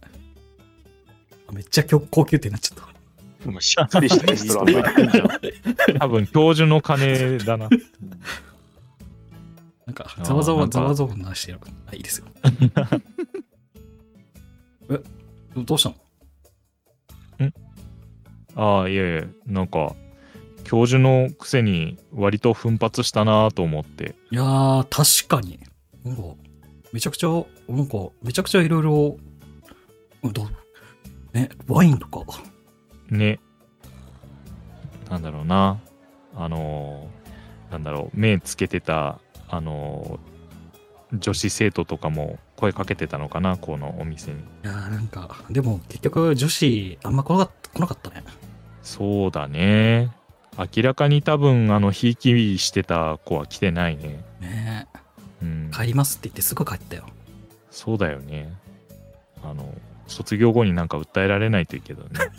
めっちゃ高高級店になっちゃった。もうしっかりしたレストラン入ってんじゃん。多分教授の金だな。なんかざわざわざわざわなしてる。あ、いいですよ。え、どうしたの？ああ、いやいや、なんか、教授のくせに割と奮発したなと思って。いやー、確かに。なんか、めちゃくちゃ、なんか、めちゃくちゃいろいろ、ね、ワインとか。ね。なんだろうな。あのーなんだろう、目つけてた、あのー女子生徒とかも声かけてたのかな、このお店に。いやー、なんか、でも結局女子、あんま来なかった来なかったね。そうだね。明らかに多分、あの、ひいきしてた子は来てないね。ねうん。帰りますって言ってすぐ帰ったよ。そうだよね。あの、卒業後になんか訴えられないといいけどね。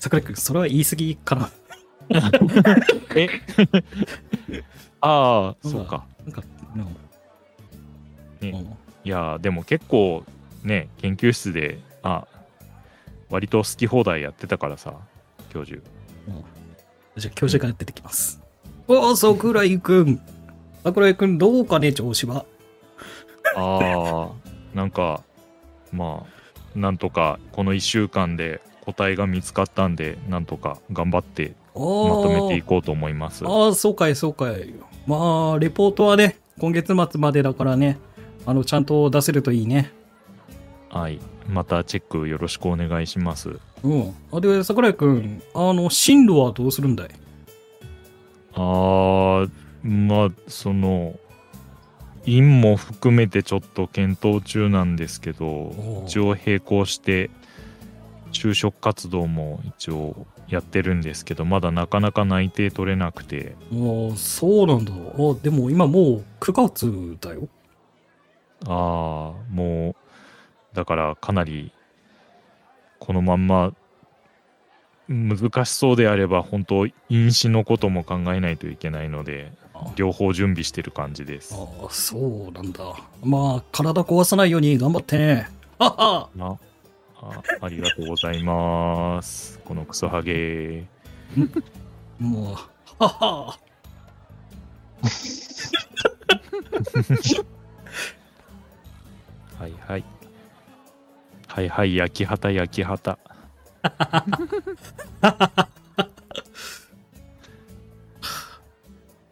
桜井くん、それは言い過ぎかな。え？ああ、そうか。なんか、なんかねうんいやーでも結構ね研究室であ割と好き放題やってたからさ教授じゃあ教授が出てきます。おお、桜井くん。桜井くん、どうかね、調子は。あーなんかまあなんとかこの1週間で個体が見つかったんでなんとか頑張ってまおとめていこうと思いますああ、そうかい、そうかい。まあ、レポートはね、今月末までだからね、あの、ちゃんと出せるといいね。はいまたチェックよろしくお願いしますうん。あで、桜井くん、あの、進路はどうするんだい？あーまあその院も含めてちょっと検討中なんですけど一応並行して就職活動も一応やってるんですけどまだなかなか内定取れなくてああ、そうなんだ。あでも今もう9月だよ。ああもうだからかなりこのまんま難しそうであれば本当飲酒のことも考えないといけないのでああ両方準備してる感じです。あ、そうなんだ。まあ、体壊さないように頑張ってね。はああありがとうございます。このクソハゲ。もう、はっははいはい。はいはい、焼き畑焼き畑。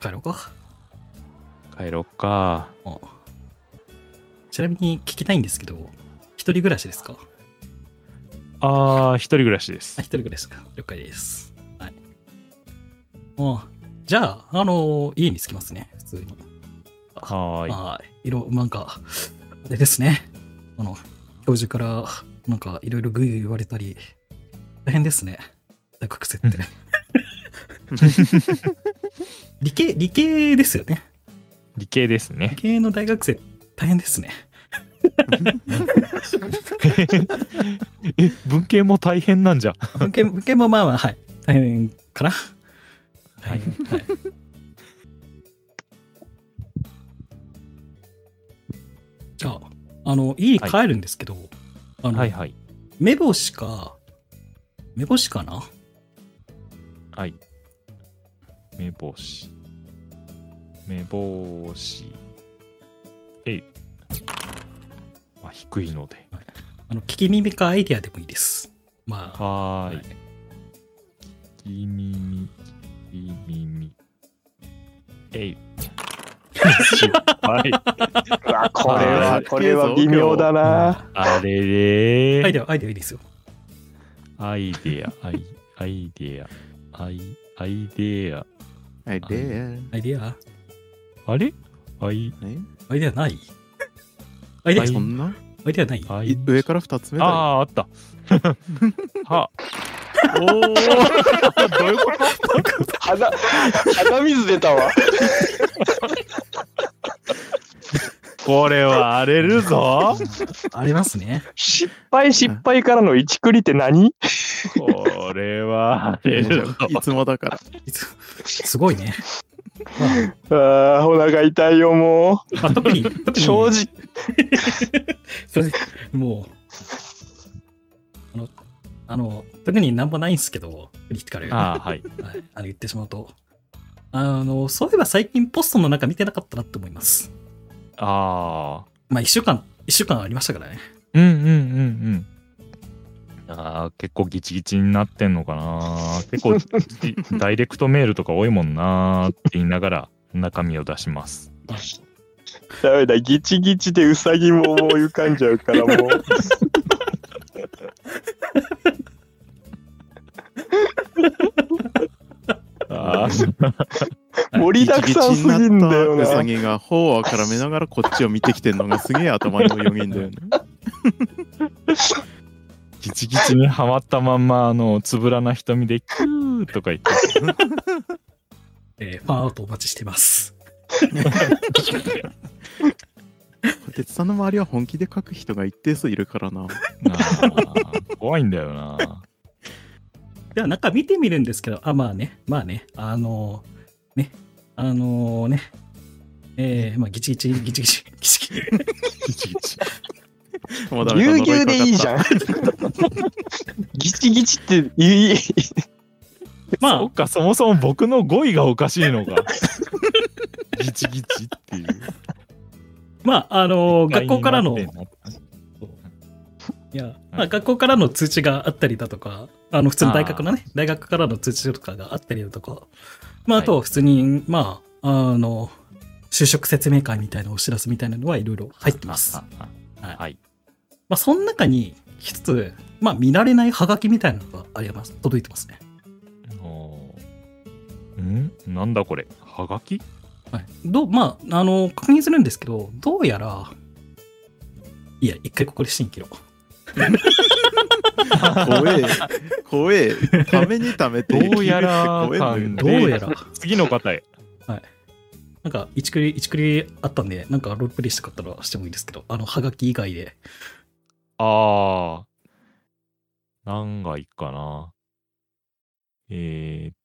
帰ろうか。帰ろっか。あちなみに聞きたいんですけど、一人暮らしですか？あー、一人暮らしであ、す一。人暮らしか。了解です。はい。あじゃあ、あの、家に着きますね、普通に。はーい。はい。いろ、なんか、あれですね。あの、教授から、なんか、いろいろグイグイ言われたり、大変ですね。大学生って。理系、理系ですよね。理系です理ね。系の大学生、大変ですね。え、文系も大変なんじゃ。文系、文系もまあまあ、はい。大変かな。はいはい。じゃあ、あの、家に帰るんですけど、あの、はいはい。目星か、目星かな？はい。目星。目星。えい。あ、低いので。あの、聞き耳かアイディアでもいいです。まあ、はーい。はい聞き耳、聞き耳。えい。はい。うわこれはは、これは微妙だな。あれれー。アイディア、アイディアいいですよ。アイデア、アイ、アイデア、アイ、アイデア。はい、で、ア？イディア？あれ？アイ、え？アイディアない？アイディア、はいそんな？アイディアない？アイ、い上から二つ目だよ。ああー、あった。は。おお、どういうこと？鼻、鼻水出たわ。これは荒れるぞ。ありますね。失敗失敗からの一繰りって何？これは荒れるぞ。いつもだから。すごいね。ああ、お腹痛いよ、もまあ、特に、特う。に、正直。それもう、あの、あの、特になんもないんですけど、クリティカル。ああ、はい。はい、あの言ってしまうと。あの、そういえば最近ポストの中見てなかったなって思います。ああ。まあ、一週間、一週間ありましたからね。うんうんうんうん。ああ、結構ギチギチになってんのかな。結構、ダイレクトメールとか多いもんなーって言いながら中身を出します。ダメだ、ギチギチでウサギも思い浮かんじゃうから、もう。ああ、盛りだくさんすぎんだよなったウサな。ギが頬をからめながらこっちを見てきてんのがすげえ頭によぎんだよね。ギチギチにはまったまんま、あの、つぶらな瞳で、キューとか言って、えーファンアウトお待ちしてます。鉄さんの周りは本気で書く人が一定数いるからな。怖いんだよな。では、中見てみるんですけど、あ、まあね、まあね、あのね、あのね、えー、まあ、ギチギチ、ギチギチ、ギチギチ。ギチギチ。もうダぎゅうぎゅうでいいじゃん。ギチギチって言い、まあそっ、か、そもそも僕の語彙がおかしいのか。ギチギチっていう。まあ、あの学校からの、いや、まあ、学校からの通知があったりだとか、あの、普通の大学のね、大学からの通知とかがあったりだとか、まあ、あとは普通に、まあ、あの、就職説明会みたいなお知らせみたいなのはいろいろ入ってます。はいはい。まあ、その中に、一つ、まあ、見られないハガキみたいなのがあります。届いてますね。ん？なんだこれ？はがきはい。どう、まあ、あの、確認するんですけど、どうやら、いや、一回ここで新規を。怖え。怖え。ためにためて。どうやらどようやら、次の方へ。なんか、一クリ、一クリあったんで、なんかロールプレイしたかったらしてもいいですけど、あの、ハガキ以外で。あー。何がいいかな。えー、っと。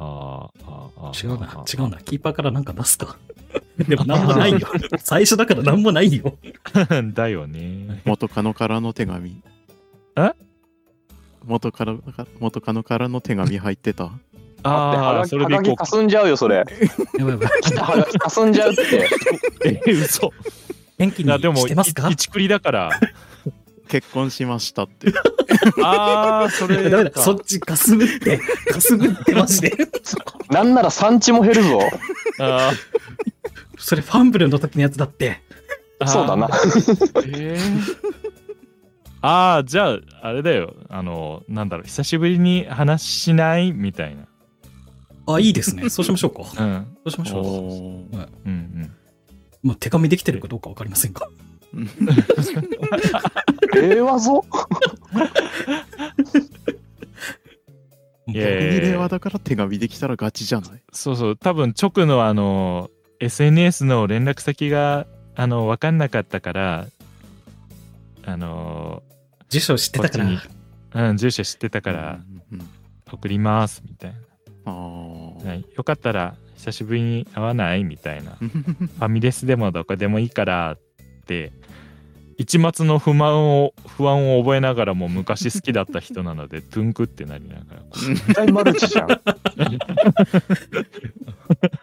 あーあ違うな、違うな。キーパーからなんか出すか。でもなんもないよ。最初だからなんもないよ。う。だよね。元カノからの手紙。え？元カノ元カノからの手紙入ってた？あああ、それでいこうかかすんじゃうよ、それ。やばいやばい。来たはがきかすんじゃうって。え、嘘。元気いや、でも、いにしてますか？一繰りだから。結婚しましたって。ああ、それダメだ、か。そっちかすむって、かすむってマジで。なんなら産地も減るぞ。あそれファンブルの時のやつだって。ーそうだな。。えーああ、じゃあ、あれだよ。あの、なんだろう、久しぶりに話しないみたいな。あ、いいですね。そうしましょうか。そうん。うしましょう。おーうんうん。まあ、手紙できてるかどうかわかりませんが。平和ぞ？い逆やに令和だから手紙できたらガチじゃない？そうそう、多分直のあの、SNS の連絡先が、あの、分かんなかったから、あの、住所知ってたから。うん、住所知ってたから、うんうん送ります、みたいあな。ーはいよかったら、久しぶりに会わない？みたいな。う んファミレスでもどこでもいいからって一末の不満を不安を覚えながらも昔好きだった人なので トゥンクってなりながらこ絶対マルチじゃん。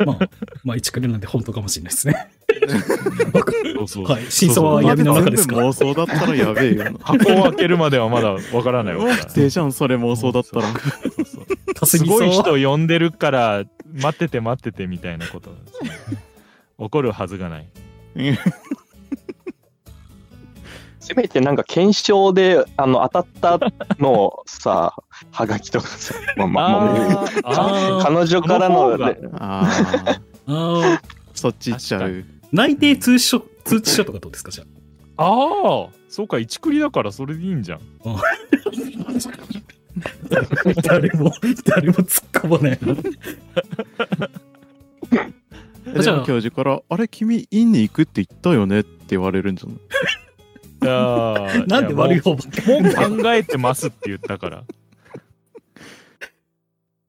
まあ、まあ、一クルなんで本当かもしれないですね。うそうそうはい。真相は闇の中ですか？妄想だったらやべえよな。箱を開けるまではまだわからないわからでじゃん、それ妄想だったら。そうそうかすすごい。人呼んでるから待ってて待っててみたいなことですね起こるはずがないせめてなんか検証であの当たったのをさ、はがきとかさ、まあまあ彼女からのね。ああ、あそっち行っちゃう。内定通知書、通知書とかどうですかじゃあ。あー。そうか一繰りだからそれでいいんじゃん。誰も、誰も突っ込まない。で じゃあ。も教授から、あれ、君、院に行くって言ったよねって言われるんじゃない？あー なんで悪い方ばっかりもう考えてますって言ったから。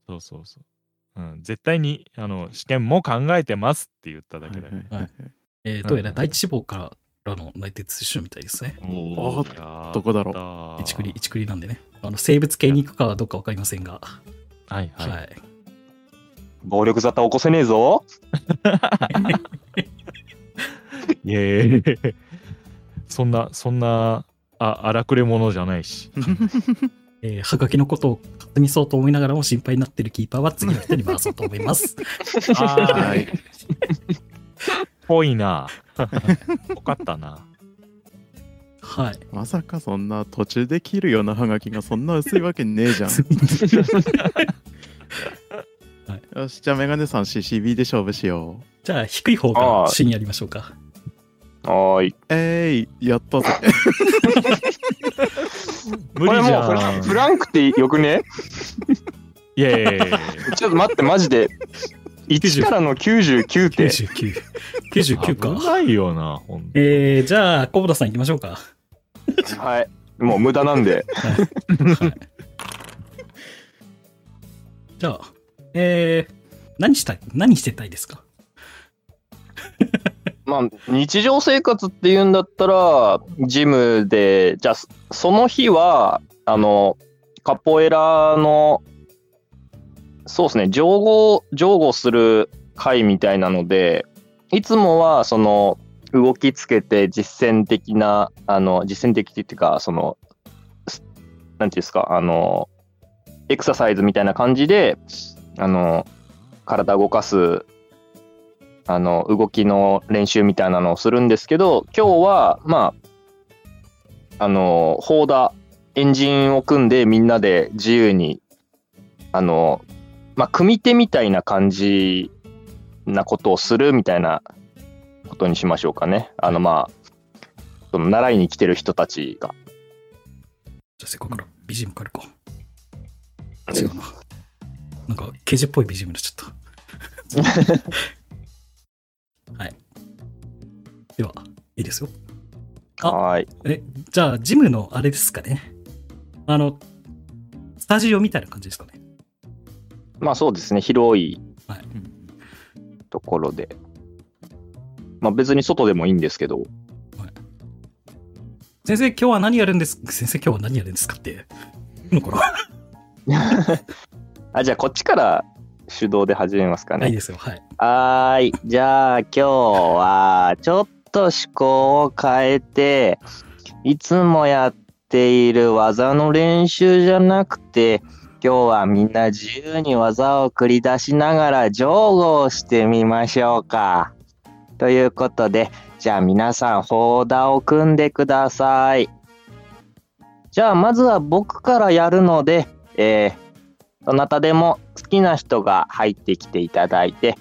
そうそうそう。うん、絶対にあの試験も考えてますって言っただけだよ。はいえーどうやら第一志望からの内定通知書みたいですね。おーあやどこだろう一クリ、一クリなんでね。あの生物系に行くかはどうかわかりませんが。はいはい。はい。暴力沙汰起こせねえぞ。いやいやいやそんな、そんな、あ荒くれ者じゃないし。えーはがきのことを勝手にそうと思いながらも心配になってるキーパーは次の人に回そうと思います。あー ぽいな。ぽかったな。はい。まさかそんな途中で切るようなハガキがそんな薄いわけねえじゃん。よし、じゃあメガネさん CCB で勝負しよう。じゃあ、低い方が主にやりましょうか。はーい。えい、やったぜ。無理じゃこれもうフランん。フランクってよくね？いやいやいやいやちょっと待って、マジで。1からの99って。99。99か。危ないよな、ほんとえー、じゃあ、小室さん行きましょうか。はい。もう無駄なんで。じゃあ、えー、何したい何してたいですか？まあ、日常生活っていうんだったら、ジムで、じゃあ、その日は、あの、カポエラの、そうですね、乗語、乗語する会みたいなので、いつもは、その、動きつけて実践的な、あの、実践的っていうか、その、なんていうんですか、あの、エクササイズみたいな感じで、あの、体動かすあの動きの練習みたいなのをするんですけど今日はまああのホーダエンジンを組んでみんなで自由にあのまあ組手みたいな感じなことをするみたいなことにしましょうかねあのまあその習いに来てる人たちがじゃあ、せっかくから BGM 変えるか。違うな。なんか、刑事っぽい BGM になっちゃった。はい。では、いいですよ。あはいえ、じゃあ、ジムのあれですかね。あの、スタジオみたいな感じですかね。まあそうですね、広いはいところで。まあ別に外でもいいんですけど、先生、今日は何やるんです 先生、今日は何やるんですかって。の頃は あ、じゃあこっちから手動で始めますかね。いいですよ。はい。はーい。じゃあ今日はちょっと思考を変えて、いつもやっている技の練習じゃなくて、今日はみんな自由に技を繰り出しながら上後をしてみましょうか。ということで、じゃあ皆さん、ホーダを組んでください。じゃあまずは僕からやるので、えー、どなたでも好きな人が入ってきていただいて、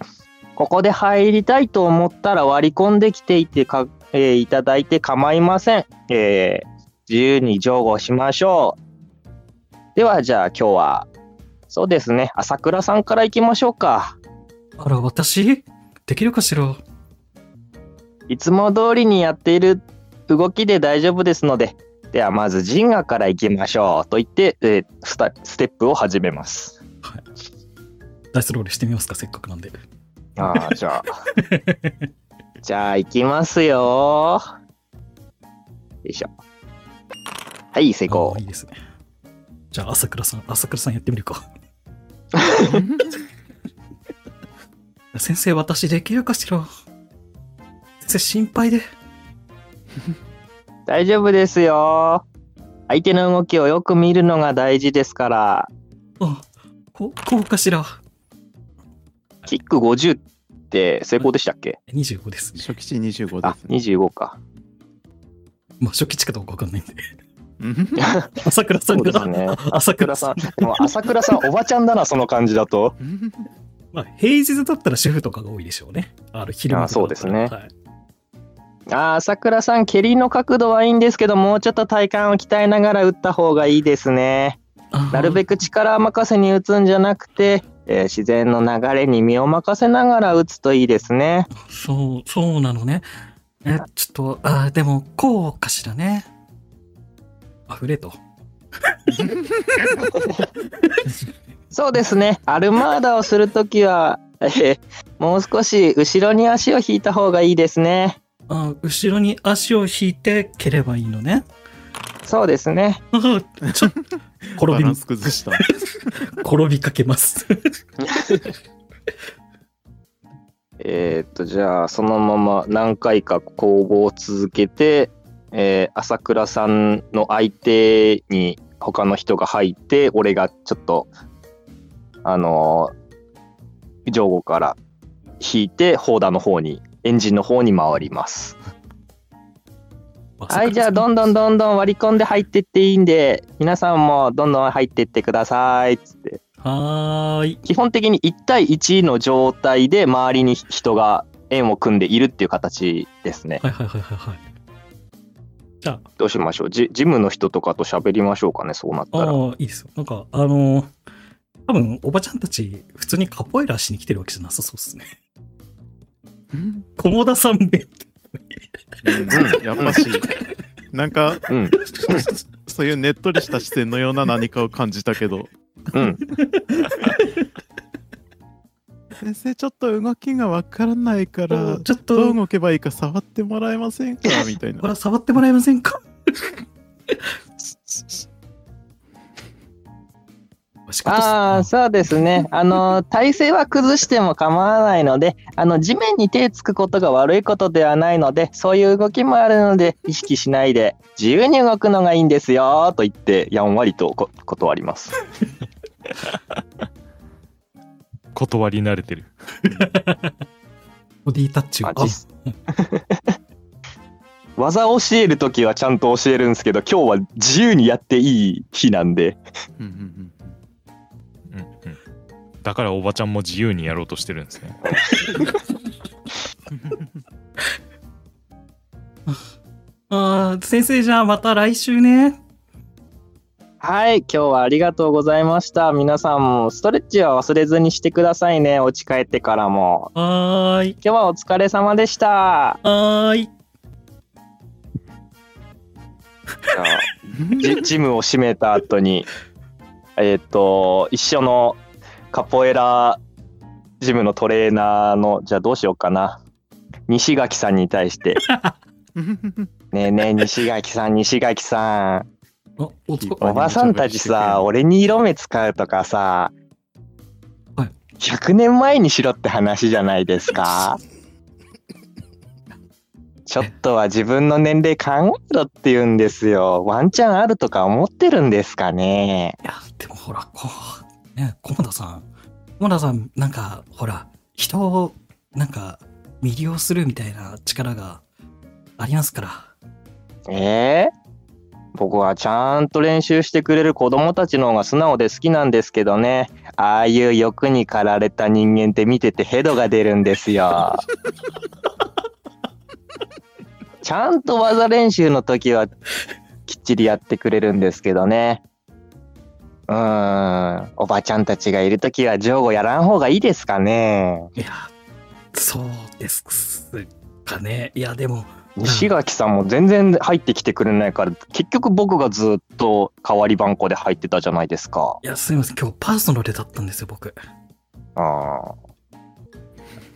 ここで入りたいと思ったら割り込んできていてか、えーいただいて構いません。えー自由に上後しましょう。ではじゃあ今日は、そうですね、朝倉さんから行きましょうか。あら、私？できるかしら？いつも通りにやっている動きで大丈夫ですので、ではまずジンガから行きましょうと言って、えースタステップを始めます。ダイスロールしてみますかせっかくなんで。ああ、じゃあ。じゃあ行きますよ。よいしょ。はい、成あ功ーい。いですね。じゃあ、朝倉さん、朝倉さんやってみるか。先生、私できるかしら？先生、心配で。大丈夫ですよ。相手の動きをよく見るのが大事ですから。あ、ここうかしらキック50って成功でしたっけ ?25 ですね。初期値25あで、すね。25か。まあ、初期値かどうかわかんないんで。うん？朝倉さんが、ね。朝倉さん朝倉さん。。でも朝倉さん、おばちゃんだな、その感じだと。まあ、平日だったら主婦とかが多いでしょうね。ある昼間あそうですねはい、あー朝倉さん、蹴りの角度はいいんですけど、もうちょっと体幹を鍛えながら打った方がいいですね。なるべく力任せに打つんじゃなくて、えー自然の流れに身を任せながら打つといいですね。そう、そうなのね。え、ちょっと、あーでも、こうかしらね。あふれと。そうですね。アルマーダをするときは、えーもう少し後ろに足を引いた方がいいですね。あ後ろに足を引いて蹴ればいいのね。そうですね。ちょ転びバラン、ス崩した。転びかけます。えーっと、じゃあ、そのまま何回か攻防を続けて、えー朝倉さんの相手に他の人が入って、俺がちょっと、あのー上後から引いて、ホーダーの方に、エンジンの方に回ります。はい、じゃあ、どんどんどんどん割り込んで入ってっていいんで、皆さんもどんどん入ってってください、つって。はーい。基本的に1対1の状態で周りに人が円を組んでいるっていう形ですね。はいはいはいはいはい。じゃあ、どうしましょう？ジジムの人とかと喋りましょうかね、そうなったら。ああ、いいですよ。なんか、あのー多分、おばちゃんたち、普通にカポエラしに来てるわけじゃなさそうですね。菰田さんめ、うんやっぱし、なんか、うん、そういうねっとりした視線のような何かを感じたけど、うん。先生、ちょっと動きがわからないから、ちょっと、どう動けばいいか触ってもらえませんか？みたいな。これ触ってもらえませんか？ああ、そうですね。あの、体勢は崩しても構わないので、あの、地面に手つくことが悪いことではないので、そういう動きもあるので、意識しないで、自由に動くのがいいんですよ、と言って、やんわりとこ断ります。断り慣れてる。ボディタッチを。技を教えるときはちゃんと教えるんですけど、今日は自由にやっていい日なんで、うんうんうん、だからおばちゃんも自由にやろうとしてるんですね。あー先生じゃあまた来週ね。はい、今日はありがとうございました。皆さんもストレッチは忘れずにしてくださいね。お家帰ってからも。はーい。今日はお疲れ様でした。はーい。じゃあジジムを閉めた後に、えっ、と、一緒のカポエラジムのトレーナーの、じゃあどうしようかな。西垣さんに対して、ねえねえ、西垣さん、西垣さん。あおばさんたちさ、俺に色目使うとかさ、はい100年前にしろって話じゃないですかちょっとは自分の年齢考えろって言うんですよ。ワンチャンあるとか思ってるんですかねいや、でもほら、こう、ね、菰田さん。菰田さん、なんか、ほら、人を、なんか、魅了するみたいな力がありますから。ええ僕はちゃんと練習してくれる子供たちの方が素直で好きなんですけどね。ああいう欲に駆られた人間って見ててヘドが出るんですよ。ちゃんと技練習の時はきっちりやってくれるんですけどね。うーん、おばちゃんたちがいる時は上後やらん方がいいですかね。いや、そうですかね。いや、でも、西垣さんも全然入ってきてくれないから結局僕がずっと代わり番号で入ってたじゃないですか。いや、すみません。今日パーソナルだったんですよ、僕。いあー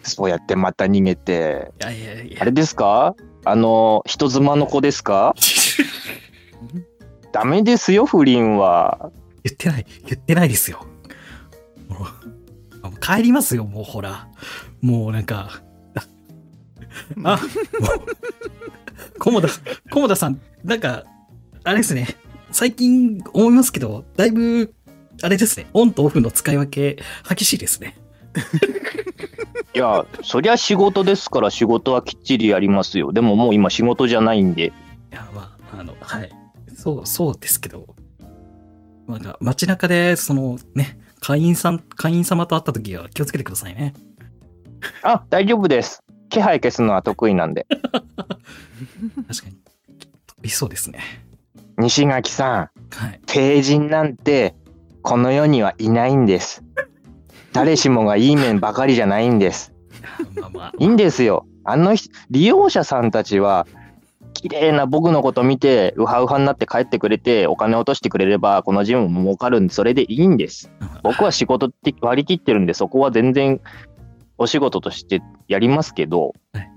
そうやってまた逃げてやいやいやあれ。ですか？あの人妻の子ですか？ダメですよ不倫は。言ってない、言ってないですよ。帰りますよ、もうほら。もうなんか、あ、も田、菰田さん、なんか、あれですね、最近思いますけど、だいぶ、あれですね、オンとオフの使い分け、激しいですね。いやそりゃ仕事ですから仕事はきっちりやりますよ。でももう今仕事じゃないんで。いや、まあ、あの、はい。そう、そうですけど、なんか街中で、そのね、会員さん、会員様と会った時は気をつけてくださいね。あ大丈夫です。気配消すのは得意なんで。確かに。理想ですね。西垣さんはい。帝人なんてこの世にはいないんです。誰しもがいい面ばかりじゃないんです。いいんですよ。あの人利用者さんたちは綺麗な僕のこと見てウハウハになって帰ってくれてお金落としてくれればこのジムも儲かるんでそれでいいんです。僕は仕事って割り切ってるんでそこは全然お仕事としてやりますけどはい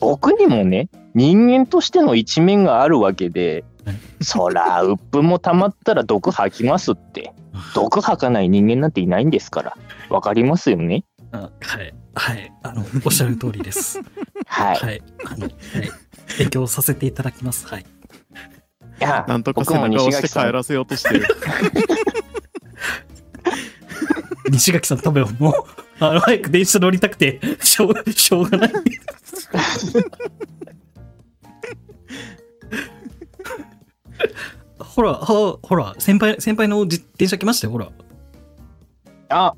僕にもね人間としての一面があるわけではいそら鬱憤も溜まったら毒吐きますって毒吐かない人間なんていないんですからわかりますよね？あはい。はい。あの、おっしゃる通りです。はい。はい。あの、はい。勉強させていただきます。はい。いやなんとか背中を押して西垣さん帰らせようとしてる。西垣さん多分もう、あの、早く電車乗りたくて、しょう、しょうがない。ほら、はほら、先輩、先輩の自転車来ましたよ、ほら。あ、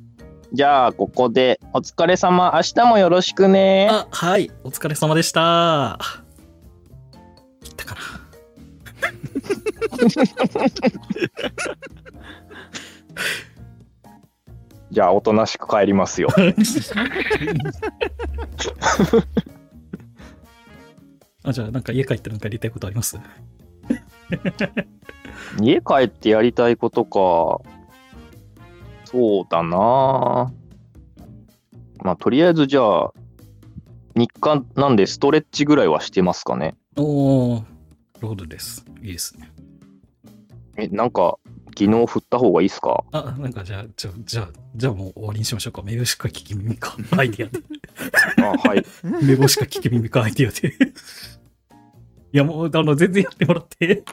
じゃあ、ここで、お疲れ様。明日もよろしくね。あ、はい。お疲れ様でした。切ったかな。じゃあ、おとなしく帰りますよ。あ、じゃあ、なんか家帰ってなんかやりたいことあります？家帰ってやりたいことか。そうだな。まあ、とりあえず、じゃあ、日課なんでストレッチぐらいはしてますかね。おー、なるほどです。いいですね。え、なんか、昨日振った方がいいっすか？あ、なんかじゃあ、じゃあ、じゃあ、じゃあもう終わりにしましょうか。目しか聞き耳か。アイディアで。あ、はい。目星か聞き耳かアイディアで。いや、もう、あの、全然やってもらって。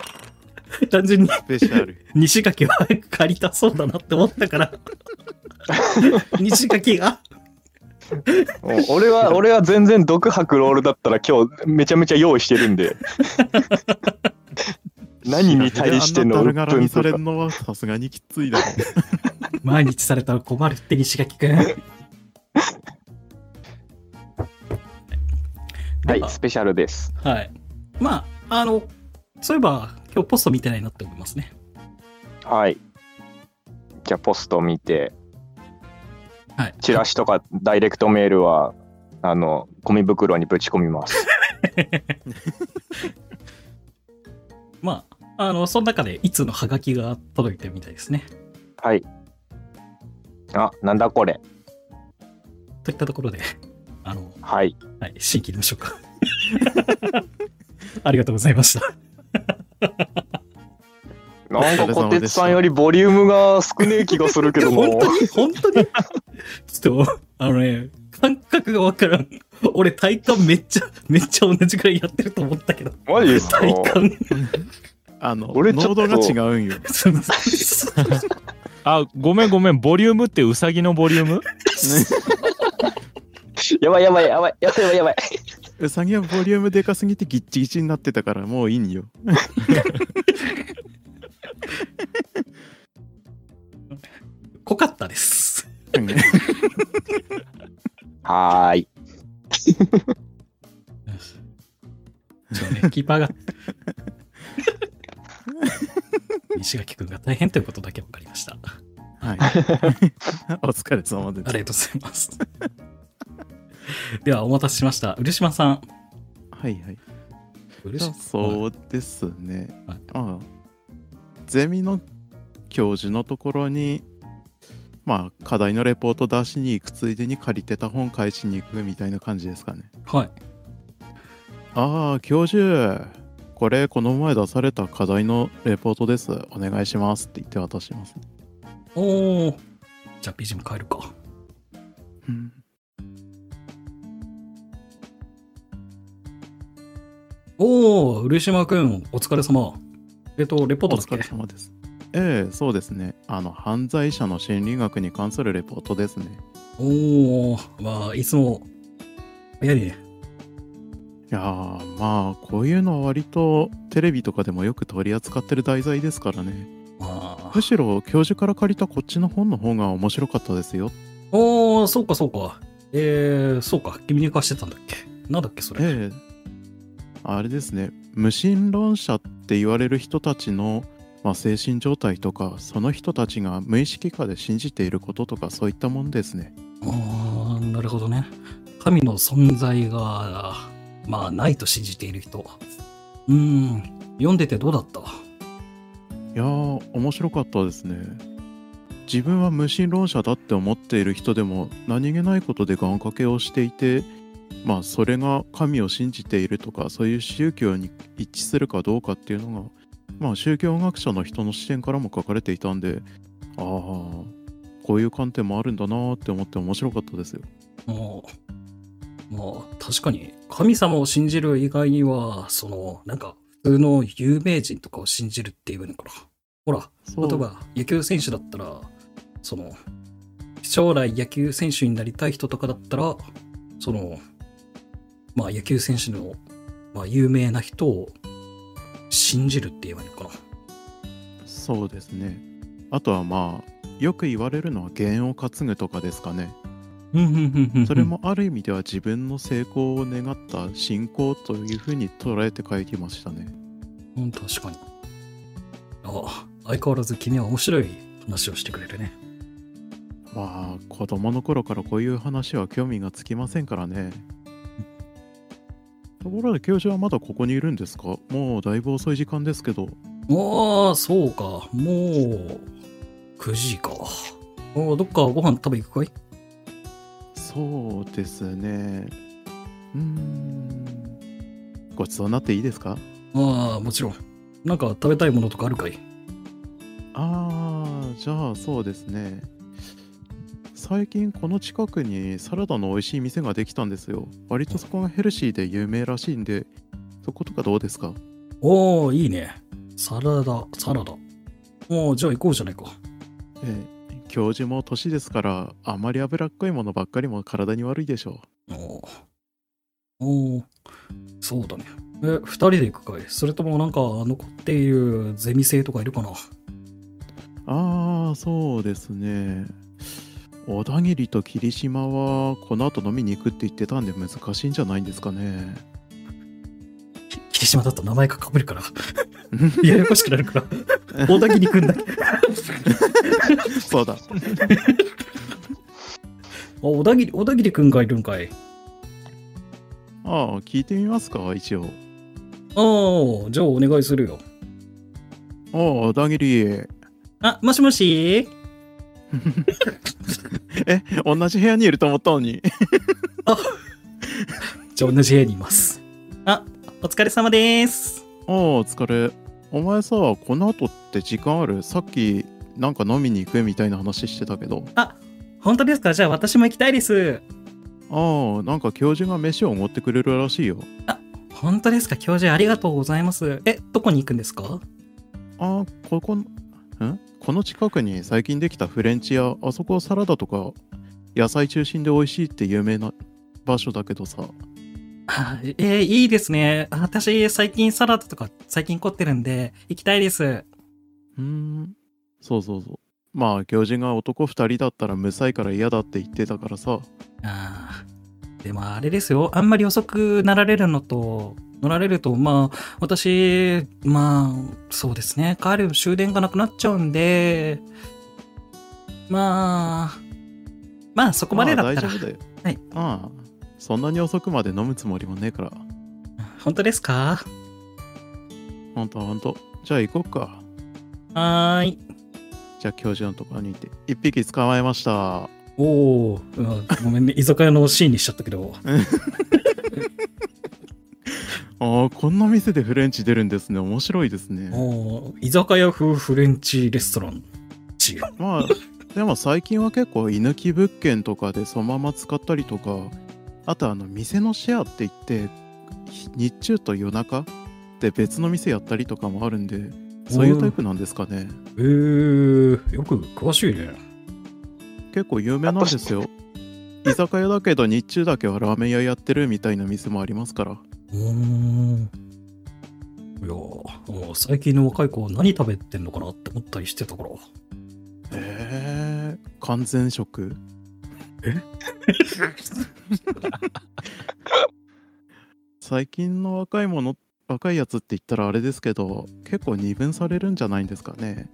単純にスペシャル。西垣は早く借りたそうだなって思ったから。西垣が。お俺は、俺は全然毒吐くロールだったら今日めちゃめちゃ用意してるんで。何に対してのあん鬱なだるがらみさ憤とか。れるのはさすがにきついだろ毎日されたら困るって西垣くん。はい、スペシャルです。はい。まあ、あの、そういえば、今日ポスト見てないなって思いますね。はい。じゃあ、ポスト見て、はい。チラシとかダイレクトメールは、あの、ゴミ袋にぶち込みます。まあ、あの、その中で、いつのハガキが届いてるみたいですね。はい。あ、なんだこれ。といったところで、あの、はい。はい、新規入れましょうか。ありがとうございました。なんか小鉄さんよりボリュームが少ねえ気がするけども。本当に、本当に、ちょっと、あのね、感覚がわからん。俺、体感めっちゃ、めっちゃ同じくらいやってると思ったけど、マジですか？体感。あの、俺ちょっと濃度が違うんよ。すいませんあ、ごめんごめん。ボリュームってウサギのボリューム？やばいやばいやばいやばいやばい。うさぎはボリュームでかすぎてギッチギチになってたからもういいんよ。濃かったです。はーい。そうね、キーパーが。西垣君が大変ということだけ分かりました。はい。お疲れ様です。ありがとうございます。では、お待たせしました。漆島さん。はいはい。漆そうですね。はいああゼミの教授のところに、まあ、課題のレポート出しに行くついでに借りてた本返しに行くみたいな感じですかね。はい。ああ、教授、これこの前出された課題のレポートです。お願いしますって言って渡しますね。おー。じゃあ、BGM 変えるか。うんおー、漆島君、お疲れ様。えっと、レポートだっけ？お疲れ様です。ええそうですね。あの、犯罪者の心理学に関するレポートですね。おー、まあ、いつも、早いね。いやー、まあ、こういうのは割とテレビとかでもよく取り扱ってる題材ですからね。まあむ、しろ教授から借りたこっちの本の方が面白かったですよ。おー、そうか、そうか。えー、そうか、君に貸してたんだっけ？なんだっけ、それ？ええあれですね。無神論者って言われる人たちの、まあ、精神状態とか、その人たちが無意識下で信じていることとか、そういったもんですね。あーなるほどね。神の存在が、まあ、ないと信じている人。うーん、読んでてどうだった？いやー、面白かったですね。自分は無神論者だって思っている人でも何気ないことで願掛けをしていて、まあそれが神を信じているとかそういう宗教に一致するかどうかっていうのが、まあ宗教学者の人の視点からも書かれていたんで、ああ、こういう観点もあるんだなーって思って面白かったですよ。もう、まあ、確かに、神様を信じる以外には、その、なんか、普通の有名人とかを信じるっていうのかな。ほら、例えば野球選手だったら、その、将来野球選手になりたい人とかだったら、その、まあ野球選手の、まあ有名な人を信じるって言えばいいのかな。そうですね。あとはまあ、よく言われるのは弦を担ぐとかですかね。うんうんうんうんうんそれもある意味では自分の成功を願った信仰というふうに捉えて書いてましたね。うん、確かに。ああ、相変わらず君は面白い話をしてくれるね。まあ子供の頃からこういう話は興味がつきませんからね。ところで教授はまだここにいるんですか？もうだいぶ遅い時間ですけど。ああ、そうか。もう、9時か。ああ、どっかご飯食べ行くかい？そうですね。うーん。ごちそうになっていいですか？ああ、もちろん。なんか食べたいものとかあるかい？ああ、じゃあそうですね。最近この近くにサラダの美味しい店ができたんですよ。割とそこがヘルシーで有名らしいんで、そことかどうですか？おおいいね。サラダ、サラダ。おおじゃあ行こうじゃないか。ええ、教授も年ですから、あまり脂っこいものばっかりも体に悪いでしょおおおおそうだね。え、二人で行くかい？それともなんか残っているゼミ生とかいるかな？う。ああ、そうですね。小田切と霧島はこの後飲みに行くって言ってたんで難しいんじゃないんですかね。き霧島だと名前がかぶるから。ややこしくなるから。小田切くんだけ。そうだ。あ、小田切、小田切くんがいるんかい。ああ、聞いてみますか、一応。ああ、じゃあお願いするよ。ああ、小田切。あ、もしもし え、同じ部屋にいると思ったのに。じゃあ同じ部屋にいます。あ、お疲れ様です。ああ、お疲れ。お前さ、この後って時間ある？さっき、なんか飲みに行くみたいな話してたけど。本当ですか？じゃあ私も行きたいです。ああ、なんか教授が飯をおごってくれるらしいよ。本当ですか？教授ありがとうございます。え、どこに行くんですか？ああ、ここ、ん？この近くに最近できたフレンチ屋、あそこサラダとか野菜中心で美味しいって有名な場所だけどさ。あえーいいですね。あ私、最近サラダとか最近凝ってるんで、行きたいです。うーん、そうそうそう。まあ、教授が男2人だったら無才から嫌だって言ってたからさ。あーでもあれですよ。あんまり遅くなられるのと、乗られると、まあ、私、まあ、そうですね。帰る終電がなくなっちゃうんで、まあ、まあ、そこまでだったらああ大丈夫だよ。はい。ああ、そんなに遅くまで飲むつもりもねえから。本当ですか？ほんとほんと。じゃあ行こっか。はーい。じゃあ教授のところに行って。一匹捕まえました。おお、うんごめんね。居酒屋のシーンにしちゃったけど。ああ、こんな店でフレンチ出るんですね。面白いですね。居酒屋風フレンチレストラン。違う。まあ、でも最近は結構居抜き物件とかでそのまま使ったりとか、あとあの店のシェアって言って、日中と夜中で別の店やったりとかもあるんで、そういうタイプなんですかね。えー、よく詳しいね。結構有名なんですよ。居酒屋だけど日中だけはラーメン屋やってるみたいな店もありますから。うーん。いやーもう最近の若い子何食べてんのかなって思ったりしてたから。えー、完全食 最近の若いもの若いやつって言ったらあれですけど結構二分されるんじゃないんですかね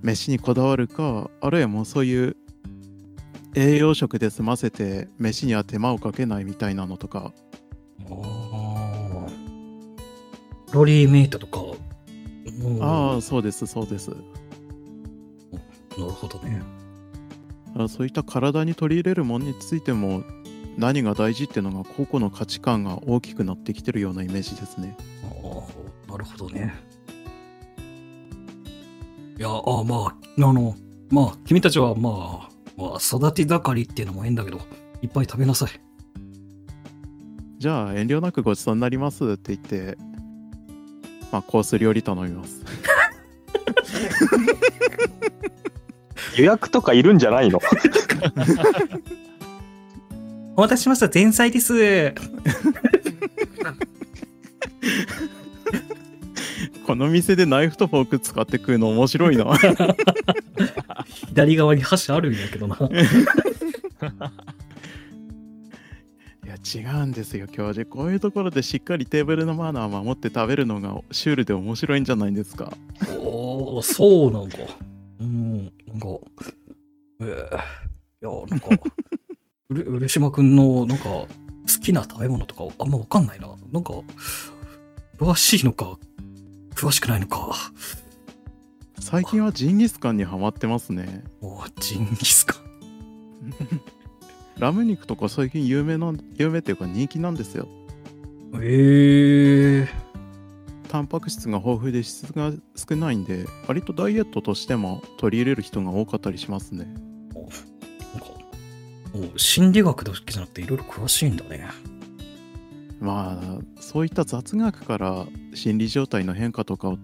飯にこだわるかあるいはもうそういう栄養食で済ませて飯には手間をかけないみたいなのとかああ。ロリーメイトとか。うんああそうですそうですなるほどね。あそういった体に取り入れるものについても何が大事っていうのが個々の価値観が大きくなってきてるようなイメージですね。ああ、なるほどね。いや、ああ、まあ、あの、まあ、君たちはまあ、まあ、育て盛りっていうのもいいんだけど、いっぱい食べなさい。じゃあ遠慮なくごちそうになりますって言って、まあコース料理頼みます。予約とかいるんじゃないの？お待たせしました。前菜です。この店でナイフとフォーク使って食うの面白いな。左側に箸あるんやけどな。いや違うんですよ教授。こういうところでしっかりテーブルのマナーを守って食べるのがシュールで面白いんじゃないですか。おお、そうなんか。うん、なんか、えー、いや、なんか、うれ嬉島くんの、なんか、好きな食べ物とかあんまわかんないな。なんか、詳しいのか、詳しくないのか。最近はジンギスカンにハマってますね。おジンギスカン。ラム肉とか最近有名な有名っていうか人気なんですよ。ええタンパク質が豊富で質が少ないんで割とダイエットとしても取り入れる人が多かったりしますね。なんか、もう心理学だけじゃなくていろいろ詳しいんだね。まあそういった雑学から心理状態の変化とかを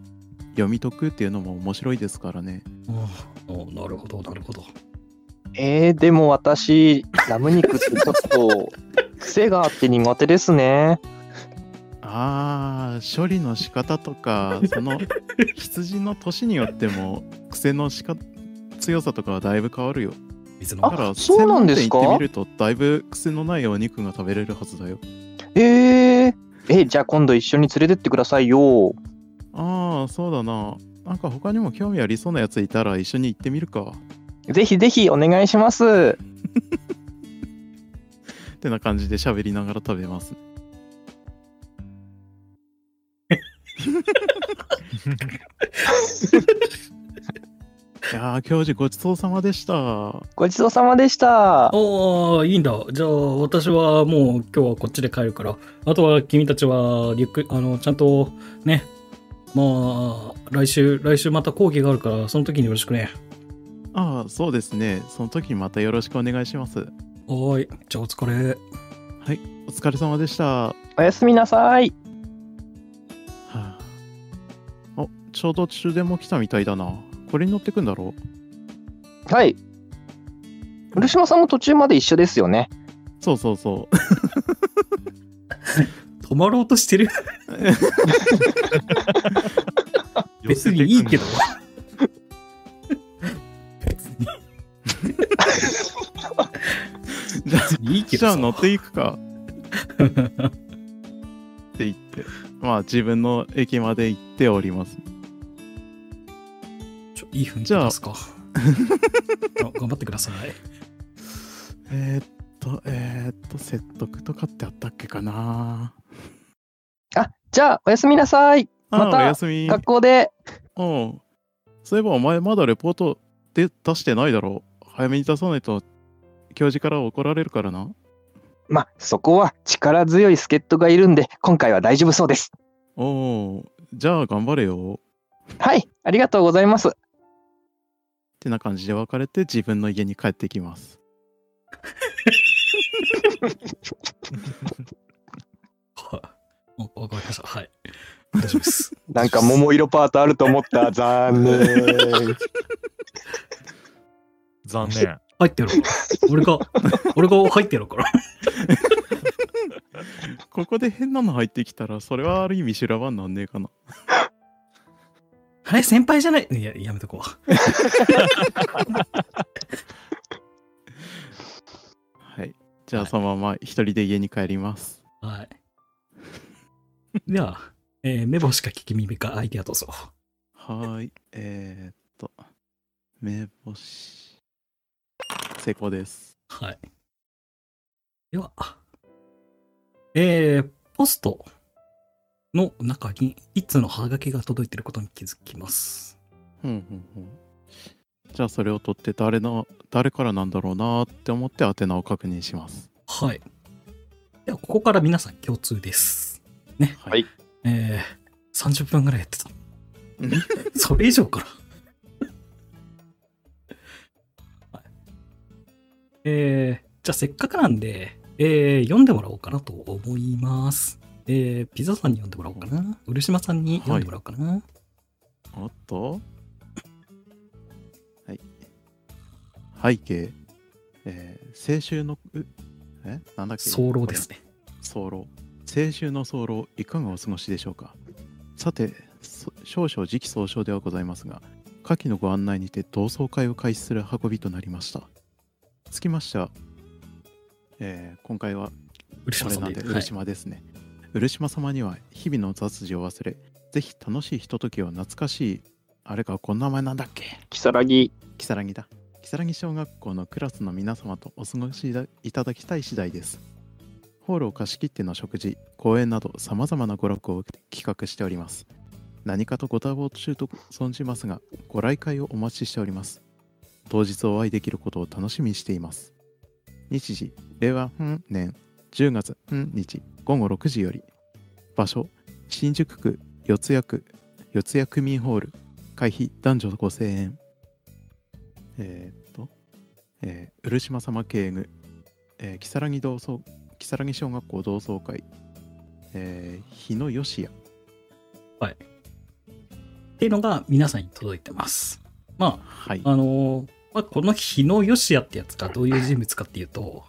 読み解くっていうのも面白いですからね。ああ、なるほど、なるほど。えー、でも私、ラム肉ってちょっと癖があって苦手ですね。あー処理の仕方とかその羊の年によっても癖のしか強さとかはだいぶ変わるよ。だからそうなんですか？行ってみるとだいぶ癖のないお肉が食べれるはずだよ。えー、え、じゃあ今度一緒に連れてってくださいよ。ああそうだな。なんか他にも興味ありそうなやついたら一緒に行ってみるか。ぜひぜひお願いします。ってな感じで喋りながら食べます。やー、教授ごちそうさまでした。ごちそうさまでした。ああ、いいんだ。じゃあ、私はもう今日はこっちで帰るから、あとは君たちは、ゆっくり、あの、ちゃんと、ね、まあ、来週、来週また講義があるから、その時によろしくね。ああ、そうですね。その時にまたよろしくお願いします。はーい。じゃあ、お疲れ。はい、お疲れ様でした。はおやすみなさい。あ、お、ちょうど終電も来たみたいだな。これに乗ってくんだろ？はい。漆島さんも途中まで一緒ですよね。そうそうそう。止まろうとしてる？別にいいけど。別に。じゃあ、別にいいけどさ。じゃあ乗っていくか。って言って、まあ自分の駅まで行っております。いい雰囲気じゃあですか？あ頑張ってください。えー、っと、えー、っと、説得とかってあったっけかな？あ、じゃあおやすみなさい。あまたおやすみ。学校で。うん。そういえばお前まだレポートで出してないだろう。早めに出さないと教授から怒られるからな。まあ、そこは力強い助っ人がいるんで、今回は大丈夫そうです。おお、じゃあ頑張れよ。はい、ありがとうございます。ってな感じで別れて自分の家に帰ってきます。はい。おわかりました。はい。大丈夫です。なんか桃色パートあると思った。残念。残念。入ってやろう。俺が、俺が入ってやろうから。ここで変なの入ってきたら、それはある意味修羅場になんねえかな。あれ先輩じゃない？いや、やめとこう。はい。じゃあはいそのまま一人で家に帰ります。はい。では、えー、目星か聞き耳かアイデアどうぞ。はーい。えー、っと、目星。成功です。はい。では、えー、ポストの中に一通のハガキが届いていることに気づきます。ふんふんふん。じゃあそれを取って誰の、誰からなんだろうなーって思って宛名を確認します。はい。では、ここから皆さん共通です。ね。はい。えー、30分ぐらいやってた。う んそれ以上から。はい、えー、じゃあせっかくなんで、えー、読んでもらおうかなと思います。えー、ピザさんに読んでもらおうかな。漆島さんに読んでもらおうかな。おっとはい。背景。えー、青春の、うえ？なんだっけ？早漏ですね。早漏。青春の早漏、いかがお過ごしでしょうか？さて、そ少々時期尚早ではございますが、下記のご案内にて同窓会を開始する運びとなりました。つきましては、えー今回は漆島さんで。これなんで、はい漆島ですね。漆島様には日々の雑事を忘れ、ぜひ楽しいひとときを懐かしい、あれかこんな名前なんだっけ？如月。如月だ。如月小学校のクラスの皆様とお過ごしいただきたい次第です。ホールを貸し切っての食事、公演など様々な娯楽を企画しております。何かとご多忙中と存じますが、ご来会をお待ちしております。当日お会いできることを楽しみにしています。日時、令和本年10月本日午後6時より、場所、新宿区四谷区四谷区民ホール、会費男女5000円。えーっと、えー、漆島様敬具、えー、如月同窓、如月小学校同窓会、えー、日野吉也。っていうのが皆さんに届いてます。まはいあ、。あのーまあ、この日野義也ってやつがどういう人物かっていうと、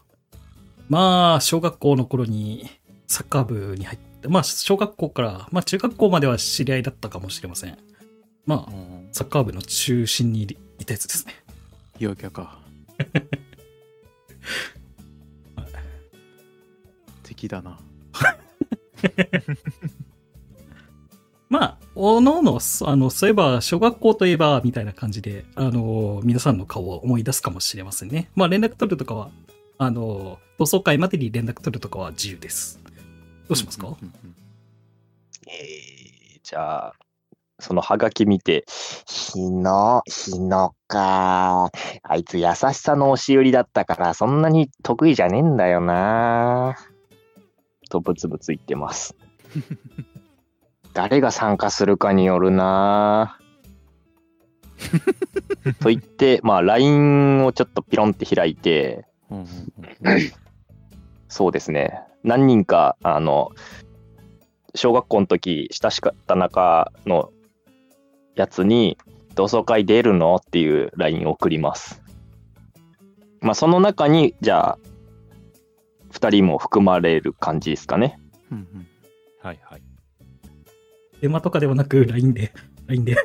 まあ、小学校の頃にサッカー部に入って、まあ、小学校から、まあ、中学校までは知り合いだったかもしれません。まあう、んサッカー部の中心にいたやつですね。陽キャか。敵だな。まあ、おのおの、そあの、そういえば、小学校といえば、みたいな感じで、あの、皆さんの顔を思い出すかもしれませんね。まあ、連絡取るとかは、あの、同窓会までに連絡取るとかは自由です。どうしますか、うんうんうんえー、じゃあ、そのハガキ見て、日野、日野か。あいつ優しさの押し売りだったから、そんなに得意じゃねえんだよな。とブツブツ言ってます。誰が参加するかによるな。と言って、まあ、LINE をちょっとピロンって開いて、うんうんうんそうですね。何人か、あの、小学校の時、親しかった仲のやつに、同窓会出るのっていう LINE を送ります。まあ、その中に、じゃあ、2人も含まれる感じですかね。うんうんはいはい。電話とかではなく LINE で、LINE で。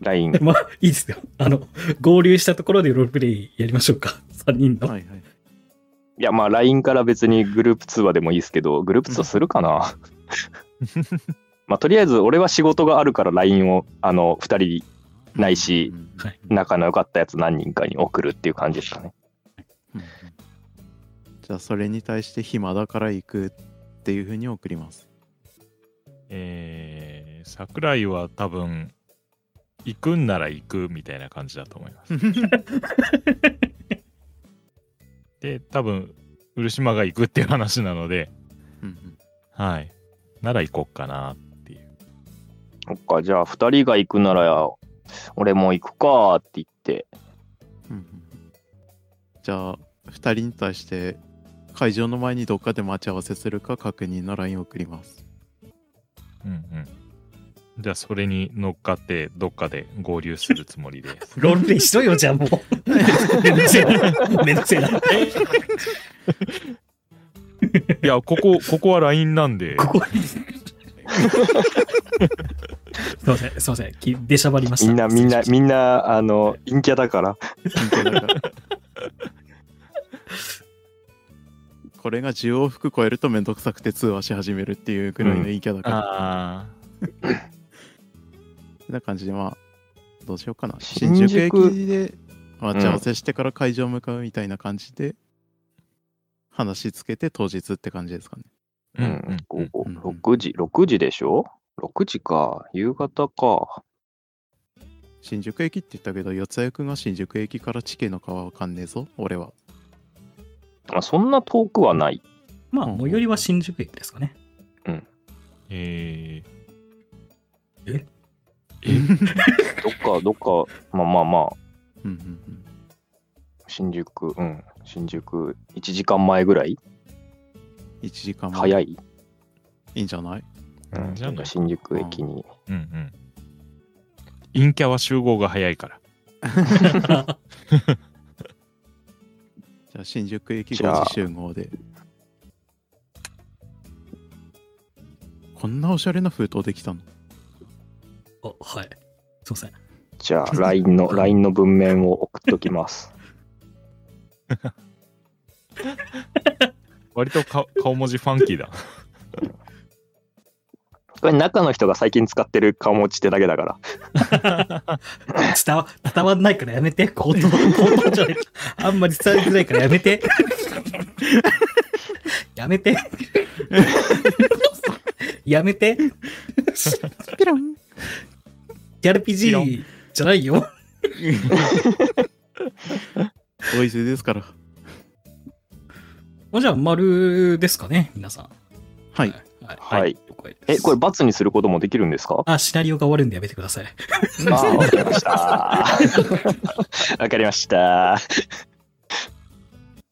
LINE。まあ、いいですよ。あの、合流したところでロールプレイやりましょうか。3人の。はいはい。いや、まあ、LINE から別にグループ通話でもいいですけど、グループ通話するかな？まあ、とりあえず、俺は仕事があるから LINE を、あの、2人ないし。仲の良かったやつ何人かに送るっていう感じですかね。うんうんじゃあそれに対して暇だから行くっていうふうに送ります。えー、桜井は多分、行くんなら行くみたいな感じだと思います。で、多分、漆島が行くっていう話なので、うんうんはい。なら行こっかなっていう。そっか、じゃあ2人が行くなら、俺も行くかって言って、うんうんじゃあ2人に対して会場の前にどっかで待ち合わせするか確認の LINE を送ります。うんうん。じゃあ、それに乗っかって、どっかで合流するつもりです。ロールプレイしろよ、じゃあもう。めんどくせえな。めんどくせえな。いや、ここ、ここは LINE なんで、ここ すいません、すいません。き出しゃばりました。みんな、みんな、みんな、あの、陰キャだから。本当だからこれが10往復超えるとめんどくさくて通話し始めるっていうぐらいの陰キャだから、あそんな感じでまあどうしようかな新新宿宿駅で待ち合わせしてから会場向かうみたいな感じで話しつけて当日って感じですかねあ。ううんんうんうん午後うん6時、6時でしょ ?6 時か。夕方か。新宿駅って言ったけど四谷区が新宿駅から地形の川わかんねえぞ俺はあそんな遠くはない。まあ、最寄りは新宿駅ですかね。えー、ええ？どっか、どっか、まあまあまあ、うんうんうん。新宿、うん。新宿、1時間前ぐらい？1時間前。早い？いいんじゃない？うん。じゃなんか新宿駅に。うんうん。陰キャは集合が早いから。じゃあ新宿駅じゃあ5時集合でこんなおしゃれな封筒できたの？おはい。すいません。じゃあ、LINE の、LINE の文面を送っときます。割とか顔文字ファンキーだ。これ中の人が最近使ってる顔持ちってだけだから。伝わ、伝わんないからやめて。口頭、口頭じゃない。あんまり伝わりづらいからやめて。やめて。やめて。ピロン TRPG じゃないよ。おいせですからもうじゃあ、丸ですかね、皆さん。はい。はい。はい。了解ですえ、これ罰にすることもできるんですかあ、シナリオが終わるんでやめてください。ああ、わかりました。わかりました。